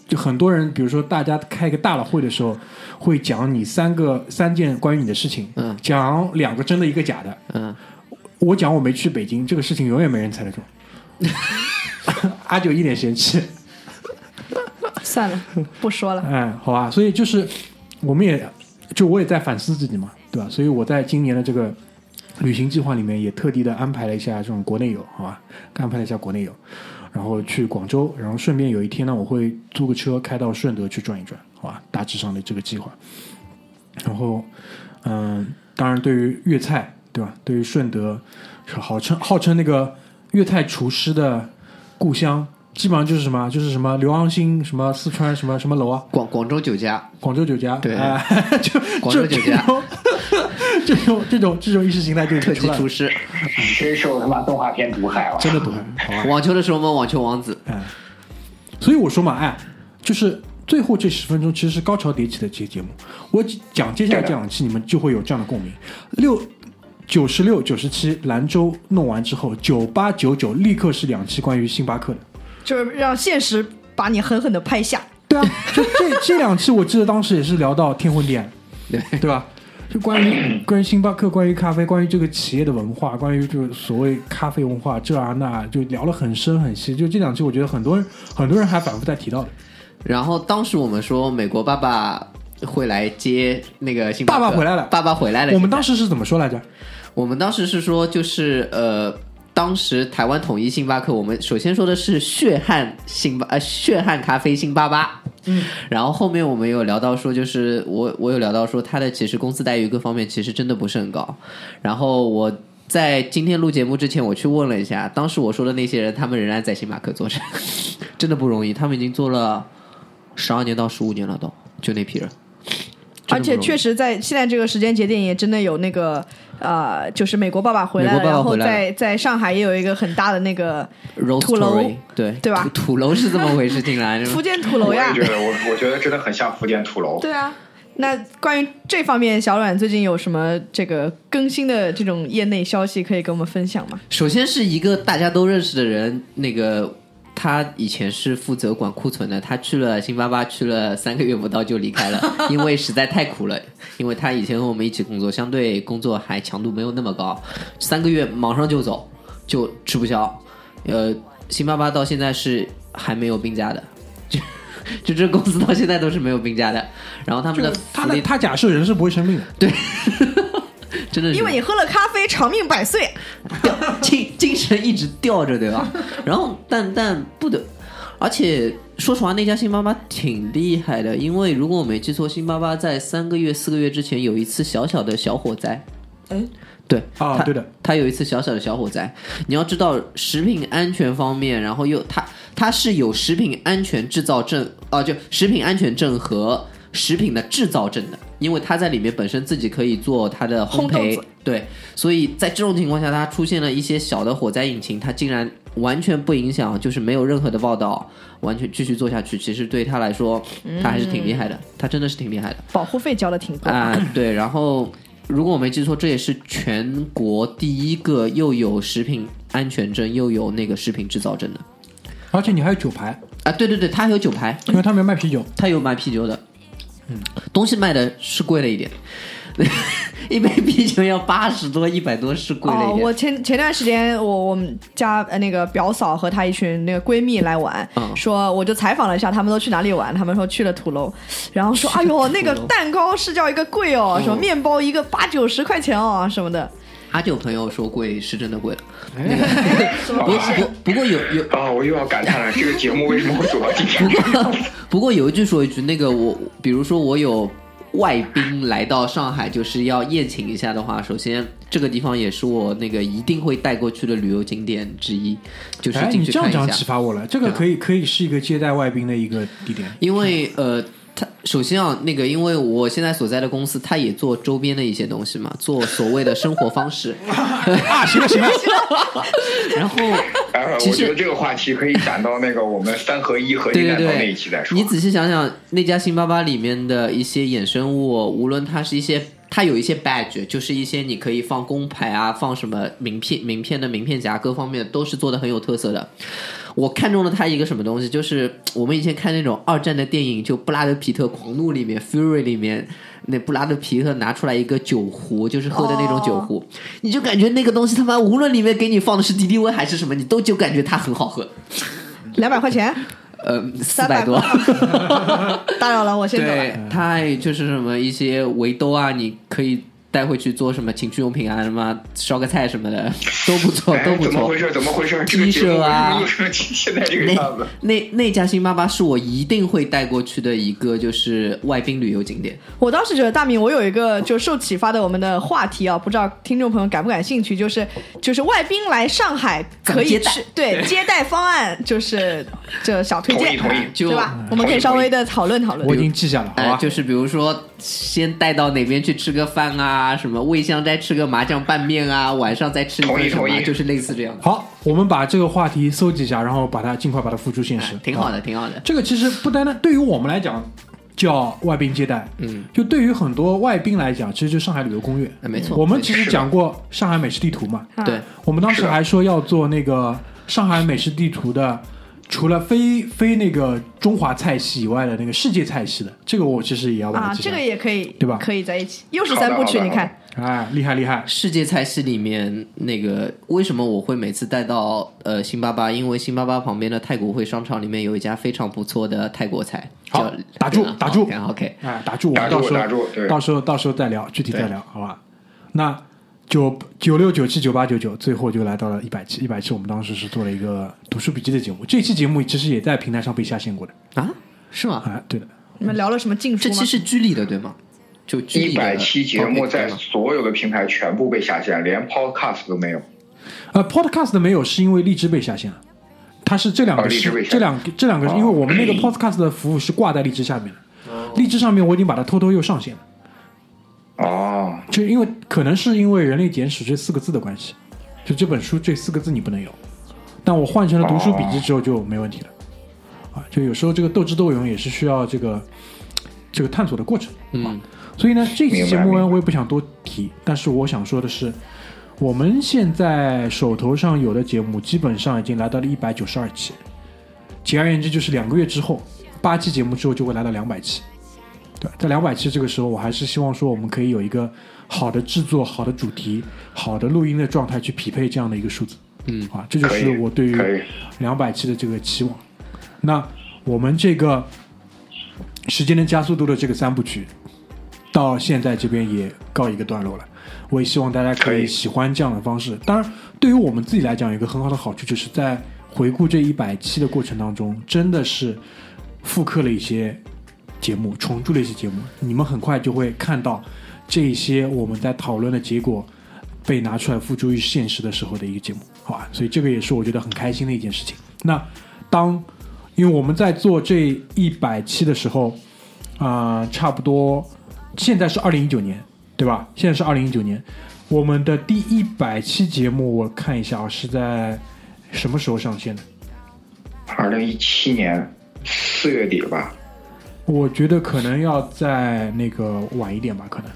Speaker 2: 就很多人，比如说大家开一个大佬会的时候，会讲你三个三件关于你的事情，
Speaker 5: 嗯
Speaker 2: 讲两个真的，一个假的。
Speaker 5: 嗯，
Speaker 2: 我讲我没去北京，这个事情永远没人猜得中。阿九一脸嫌弃，
Speaker 4: 算了，不说了。
Speaker 2: 哎，好吧，所以就是我们也就我也在反思自己嘛，对吧？所以我在今年的这个旅行计划里面也特地的安排了一下这种国内游，好吧，安排了一下国内游，然后去广州，然后顺便有一天呢，我会租个车开到顺德去转一转，好吧，大致上的这个计划。然后，嗯，当然对于粤菜，对吧？对于顺德，是号称号称那个粤菜厨师的故乡，基本上就是什么，就是什么刘昂星，什么四川什么什么楼啊，
Speaker 5: 广广州酒家，
Speaker 2: 广州酒家，
Speaker 5: 对
Speaker 2: 哎 就
Speaker 5: 广州酒家
Speaker 2: 这种 这种这种这种意识形态就
Speaker 5: 特
Speaker 2: 出了
Speaker 5: 级厨师。
Speaker 3: 深受他妈动画片毒害了。
Speaker 2: 真的毒害，好吧？
Speaker 5: 网球的时候我们网球王子，
Speaker 2: 哎，所以我说嘛，哎，就是最后这十分钟其实是高潮迭起的这节目。我讲接下来这两期，你们就会有这样的共鸣。六九十六、九十七，兰州弄完之后，九八九九立刻是两期关于星巴克的。
Speaker 4: 就是让现实把你狠狠的拍下。
Speaker 2: 对啊，就这 这两期，我记得当时也是聊到天昏地暗，
Speaker 5: 对
Speaker 2: 对吧？就关于关于星巴克、关于咖啡、关于这个企业的文化、关于就是所谓咖啡文化这啊那，就聊了很深很细。就这两期，我觉得很多人很多人还反复在提到的。
Speaker 5: 然后当时我们说美国爸爸会来接那个星巴克
Speaker 2: 爸爸回来了
Speaker 5: 爸爸回来了。
Speaker 2: 我们当时是怎么说来着？
Speaker 5: 我们当时是说，就是呃，当时台湾统一星巴克，我们首先说的是血汗星巴呃血汗咖啡星巴巴，嗯，然后后面我们有聊到说，就是我我有聊到说，他的其实工资待遇各方面其实真的不是很高，然后我。在今天录节目之前，我去问了一下，当时我说的那些人，他们仍然在星巴克做着，真的不容易。他们已经做了十二年到十五年了都，就那批人。
Speaker 4: 而且确
Speaker 5: 实，
Speaker 4: 在现在这个时间节点，也真的有那个呃，就是美国爸爸回来了，然后在在上海也有一个很大的那个土楼
Speaker 5: 对
Speaker 4: 对吧
Speaker 5: 土土楼是这么回事，竟然
Speaker 4: 福建土楼呀
Speaker 3: 我。觉得，我我觉得真的很像福建土楼。
Speaker 4: 对啊，那关于这方面，小阮最近有什么这个更新的这种业内消息可以跟我们分享吗？
Speaker 5: 首先是一个大家都认识的人，那个他以前是负责管库存的，他去了星巴巴去了三个月不到就离开了，因为实在太苦了。因为他以前和我们一起工作，相对工作还强度没有那么高，三个月马上就走，就吃不消。呃，星巴巴到现在是还没有病假的，就 就这公司到现在都是没有病假的。然后他们的
Speaker 2: 他的他假设人是不会生病的，
Speaker 5: 真的是
Speaker 4: 因为你喝了咖啡，长命百岁。
Speaker 5: 吊精精神一直吊着，对吧？然后但但不得，而且说实话，那家星巴巴挺厉害的，因为如果我没记错，星巴巴在三个月、四个月之前有一次小小的小火灾，
Speaker 4: 哎，
Speaker 5: 对他
Speaker 2: 啊对的，
Speaker 5: 他有一次小小的小火灾。你要知道，食品安全方面，然后又他他是有食品安全制造证啊、就食品安全证和食品的制造证的，因为他在里面本身自己可以做他的烘焙，对，所以在这种情况下，它出现了一些小的火灾引擎，它竟然完全不影响，就是没有任何的报道，完全继续做下去。其实对他来说，他还是挺厉害的，他真的是挺厉害的。
Speaker 4: 保护费交的挺多。
Speaker 5: 啊、对，然后如果我没记错，这也是全国第一个又有食品安全证又有那个食品制造证的
Speaker 2: 而且你还有酒牌，
Speaker 5: 啊！对对对，他还有酒牌，
Speaker 2: 因为他们卖啤酒。
Speaker 5: 他有卖啤酒的，嗯，东西卖的是贵了一点，一杯啤酒要八十多、一百多是贵了
Speaker 4: 哦
Speaker 5: 一，点。
Speaker 4: 我前前段时间我我们家呃那个表嫂和她一群那个闺蜜来玩，
Speaker 5: 嗯。
Speaker 4: 说我就采访了一下他们都去哪里玩，他们说去了土楼，然后说哎呦那个蛋糕是叫一个贵哦，
Speaker 5: 嗯。
Speaker 4: 什么面包一个八九十块钱哦什么的，
Speaker 5: 阿九朋友说贵是真的贵了，
Speaker 2: 哎，
Speaker 5: 不不不过有有
Speaker 3: 啊，我又要感叹了，这个节目为什么会走到今天？
Speaker 5: 不过有一句说一句，那个我，比如说我有外宾来到上海，就是要宴请一下的话，首先这个地方也是我那个一定会带过去的旅游景点之一，就是
Speaker 2: 哎，
Speaker 5: 进
Speaker 2: 你
Speaker 5: 去看一下
Speaker 2: 这样讲启。发我了，这个可以可以是一个接待外宾的一个地点。
Speaker 5: 因为呃，它首先啊，那个因为我现在所在的公司，它也做周边的一些东西嘛，做所谓的生活方式。
Speaker 2: 啊，行了行了，
Speaker 5: 然后
Speaker 3: 呃，
Speaker 5: 其实
Speaker 3: 我觉得这个话题可以讲到那个我们三合一合
Speaker 5: 对对
Speaker 3: 金蛋糕那期再，说。
Speaker 5: 你仔细想想，那家星巴巴里面的一些衍生物，无论它是一些，它有一些 badge，就是一些你可以放工牌啊，放什么名片、名片的名片夹，各方面都是做的很有特色的。我看中了他一个什么东西，就是 我们以前看那种二战的电影，就布拉德皮特《狂怒》里面，《Fury》里面，那布拉德皮特拿出来一个酒壶，就是喝的那种酒壶，你就感觉那个东西他妈无论里面给你放的是敌敌畏还是什么，你都就感觉它很好喝。
Speaker 4: 两百块钱，
Speaker 5: 呃，四
Speaker 4: 300
Speaker 5: 百多。
Speaker 4: 打扰了，我先走了。
Speaker 5: 对，它就是什么一些围兜啊，你可以带回去做什么情趣用品啊，什么烧个菜什么的 都不错，
Speaker 3: 哎
Speaker 5: 都不错
Speaker 3: 怎么回。事？怎么回事？这个
Speaker 5: T
Speaker 3: 节目为什
Speaker 5: 恤啊
Speaker 3: 现在这个样子
Speaker 5: 那？那那家星巴巴是我一定会带过去的一个就是外宾旅游景点。
Speaker 4: 我当时觉得大明，我有一个就受启发的我们的话题啊，不知道听众朋友感不感兴趣？就是就是外宾来上海可以去对接待方案，就是这小推荐，
Speaker 3: 同意同意
Speaker 4: 对吧？我们可以稍微的讨论讨论
Speaker 2: 我已。经记下了，好
Speaker 5: 哎、
Speaker 2: 吧？
Speaker 5: 就是比如说，先带到哪边去吃个饭啊，什么味香斋吃个麻酱拌面啊，晚上再吃一
Speaker 3: 同意
Speaker 5: 顿什么，
Speaker 3: 同意。
Speaker 5: 就是类似这样的，
Speaker 2: 好，我们把这个话题搜集一下，然后把它尽快把它付诸现实，啊
Speaker 5: 挺好的，挺好的。
Speaker 2: 这个其实不单单对于我们来讲叫外宾接待，
Speaker 5: 嗯，
Speaker 2: 就对于很多外宾来讲，其实就上海旅游攻略。
Speaker 5: 哎没错，
Speaker 2: 我们其实讲过上海美食地图嘛，
Speaker 4: 啊
Speaker 5: 对，
Speaker 2: 我们当时还说要做那个上海美食地图的，除了非非那个中华菜系以外的那个世界菜系的，这个我其实也要把它
Speaker 4: 啊，这。个也可以，
Speaker 2: 对吧
Speaker 4: 可以在一起，又是三部曲，你看，
Speaker 2: 哎，厉害厉害！
Speaker 5: 世界菜系里面那个为什么我会每次带到呃辛巴巴？因为辛巴巴旁边的太古汇商场里面有一家非常不错的泰国菜，
Speaker 2: 好打住打住
Speaker 5: OK
Speaker 2: 哎，打住，我
Speaker 3: 打住
Speaker 2: 们到时
Speaker 3: 打住
Speaker 2: 候
Speaker 3: 对
Speaker 2: 到时候到时候再聊，具体再聊，好吧？那九九六九七九八九九，最后就来到了一百期。一百期我们当时是做了一个读书笔记的节目，这期节目其实也在平台上被下线过的。
Speaker 5: 啊，是吗？
Speaker 2: 哎，对的，
Speaker 4: 你们聊了什么禁书
Speaker 5: 这期？是居里的对吗？就居里的
Speaker 3: 一百期节目在所有的平台全部被下线，连 Podcast 都没有。
Speaker 2: 呃，Podcast 没有是因为荔枝被下线了。它是这两个是、
Speaker 3: 哦荔枝被下
Speaker 2: 这两个这两个因为我们那个 Podcast 的服务是挂在荔枝下面的，荔枝上面我已经把它偷偷又上线了，
Speaker 3: 哦，
Speaker 2: 就因为可能是因为《人类简史》这四个字的关系，就这本书这四个字你不能有，但我换成了读书笔记之后就没问题了，啊，就有时候这个斗智斗勇也是需要这个这个探索的过程，
Speaker 5: 嗯，
Speaker 2: 所以呢，这期节目呢，我也不想多提，但是我想说的是，我们现在手头上有的节目基本上已经来到了一百九十二期，简而言之就是两个月之后，八期节目之后就会来到两百期。对，在两百期这个时候，我还是希望说我们可以有一个好的制作、好的主题、好的录音的状态去匹配这样的一个数字。
Speaker 5: 嗯
Speaker 2: 啊，这就是我对于两百期的这个期望。那我们这个时间的加速度的这个三部曲，到现在这边也告一个段落了。我也希望大家可以喜欢这样的方式。当然，对于我们自己来讲，有一个很好的好处，就是在回顾这一百期的过程当中，真的是复刻了一些节目，重铸了一些节目。你们很快就会看到这些我们在讨论的结果被拿出来付诸于现实的时候的一个节目，好吧？所以这个也是我觉得很开心的一件事情。那当因为我们在做这一百期的时候，啊、差不多现在是二零一九年，对吧？现在是二零一九年，我们的第一百期节目，我看一下啊，是在什么时候上线的？
Speaker 3: 二零一七年四月底吧，
Speaker 2: 我觉得可能要在那个晚一点吧，可能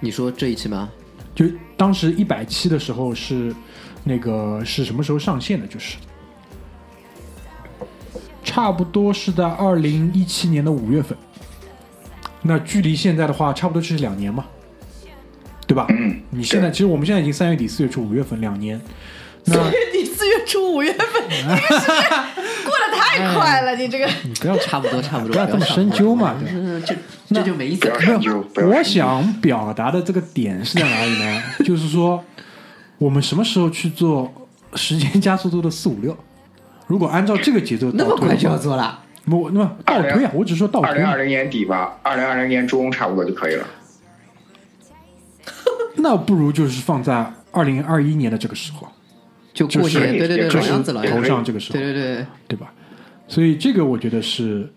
Speaker 5: 你说这一期吗？
Speaker 2: 就当时一百期的时候是那个是什么时候上线的？就是差不多是在二零一七年的五月份。那距离现在的话，差不多就是两年嘛，对吧？
Speaker 3: 嗯，
Speaker 2: 你现在其实我们现在已经三月底四月初五月份两年，那
Speaker 4: 你四月初五月份，这个时间过得太快了，你这个
Speaker 2: 你不要
Speaker 5: 差不多，差不多，
Speaker 2: 不要这么深究嘛。
Speaker 5: 这这就没意思了
Speaker 2: 我想表达的这个点是在哪里呢？就是说，我们什么时候去做时间加速度的四五六？如果按照这个节奏
Speaker 5: 那么快就要做了？
Speaker 2: 不，那么倒推啊，我只是说倒推嘛。
Speaker 3: 二零二零年底吧，二零二零年中差不多就可以了。
Speaker 2: 那不如就是放在二零二一年的这个时候，
Speaker 5: 就过
Speaker 2: 就是
Speaker 5: 年，对对对，老样子了。
Speaker 2: 头上这个时候
Speaker 5: 对，对对，
Speaker 2: 对吧？所以这个我觉得是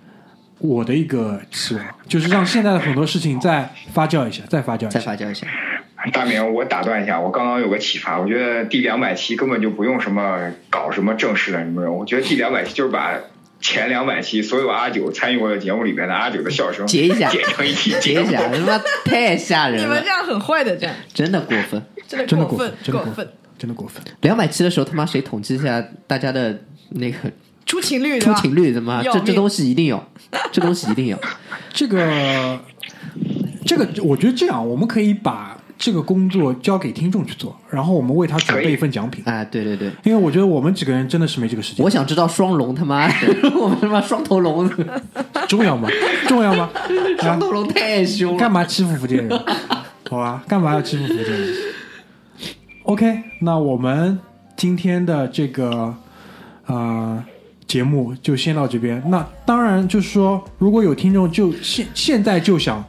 Speaker 2: 我的一个期望，就是让现在的很多事情再发酵一下，再发酵一
Speaker 5: 再。发酵一下。
Speaker 3: 大明，我打断一下，我刚刚有个启发，我觉得第两百期根本就不用什么搞什么正式的什么人，我觉得第两百期就是把前两百期所有阿九参与过的节目里面的阿九的笑声
Speaker 5: 截一下
Speaker 3: 剪成一期节目。
Speaker 5: 截一下，他妈太吓人了
Speaker 4: 你们这，样很坏的，这样
Speaker 5: 真的过分。
Speaker 4: 真的过分
Speaker 2: 真的过分，真的
Speaker 4: 过分。
Speaker 5: 两百期的时候，他妈谁统计一下大家的那个
Speaker 4: 出勤率？
Speaker 5: 出勤率？他妈这 这东西一定有，这东西一定有。
Speaker 2: 这个，这个，我觉得这样，我们可以把这个工作交给听众去做，然后我们为他准备一份奖品。
Speaker 5: 哎，对对对，
Speaker 2: 因为我觉得我们几个人真的是没这个时间。
Speaker 5: 我想知道双龙他妈，我们他妈双头龙，
Speaker 2: 重要吗？重要吗？啊
Speaker 5: 双，头龙太凶了。
Speaker 2: 干嘛欺负福建人？好吧，干嘛要欺负福建人？OK，那我们今天的这个呃节目就先到这边。那当然就是说，如果有听众就现现在就想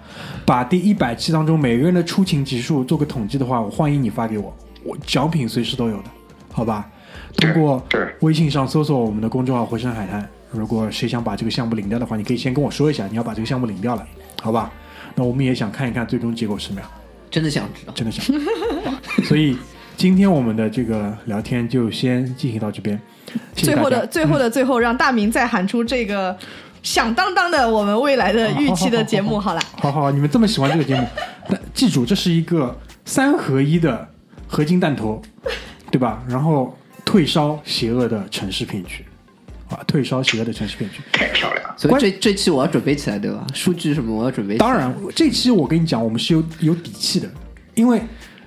Speaker 2: 把第一百期当中每个人的出勤集数做个统计的话，我欢迎你发给我，我奖品随时都有的，好吧？通过微信上搜索我们的公众号“回声海滩”，如果谁想把这个项目领掉的话，你可以先跟我说一下，你要把这个项目领掉了，好吧？那我们也想看一看最终结果是什么样，
Speaker 5: 真的想知道。
Speaker 2: 真的想。所以今天我们的这个聊天就先进行到这边，谢谢
Speaker 4: 最后的。最后的最后，让大明再喊出这个响当当的我们未来的预期的节目好了。
Speaker 2: 好好好，你们这么喜欢这个节目，但记住这是一个三合一的合金弹头，对吧？然后退烧邪恶的城市骗局，啊，退烧邪恶的城市骗局。
Speaker 3: 太漂亮了，
Speaker 5: 所以这这期我要准备起来，对吧？数据什么我要准备起来。
Speaker 2: 当然，这期我跟你讲，我们是有有底气的，因为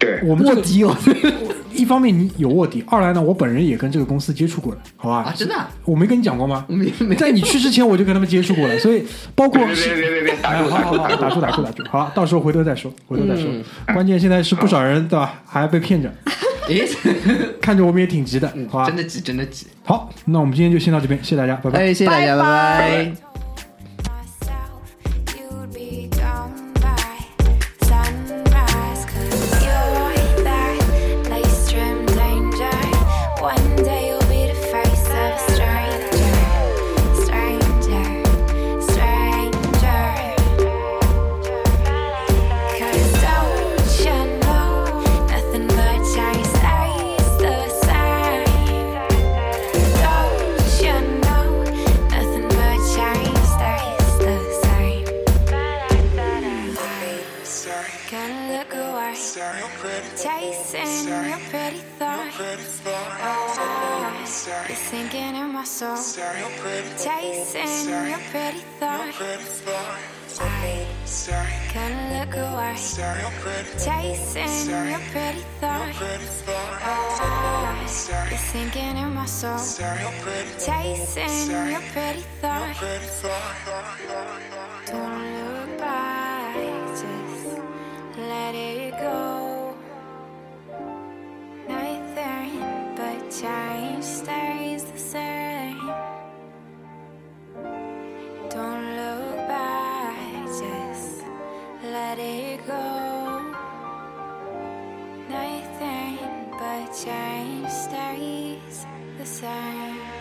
Speaker 3: 对，
Speaker 2: 我们这个
Speaker 5: 卧底哦
Speaker 2: 一方面你有卧底，二来呢，我本人也跟这个公司接触过了，好吧？
Speaker 5: 啊真的啊
Speaker 2: 我没跟你讲过吗？
Speaker 5: 没没
Speaker 2: 在你去之前我就跟他们接触过了，所以包括
Speaker 3: 别别别别
Speaker 2: 好好好，
Speaker 3: 打住打住
Speaker 2: 打住打住打住，好，到时候回头再说，回头再说。
Speaker 5: 嗯
Speaker 2: 关键现在是不少人对吧，还被骗着，
Speaker 5: 诶，
Speaker 2: 看着我们也挺急的，好吧
Speaker 5: 真？的急，真的急。
Speaker 2: 好，那我们今天就先到这边，谢谢大家，拜拜。
Speaker 5: 哎，谢谢大家，拜
Speaker 4: 拜拜
Speaker 5: 拜
Speaker 1: sinking in my soul. Chasing your pretty thoughts. I can look away. Chasing your pretty thoughts. Oh, you're sinking in my soul. Chasing. Your pretty thoughts. Don't look back, just let it go. Nothing but time. time stays the same.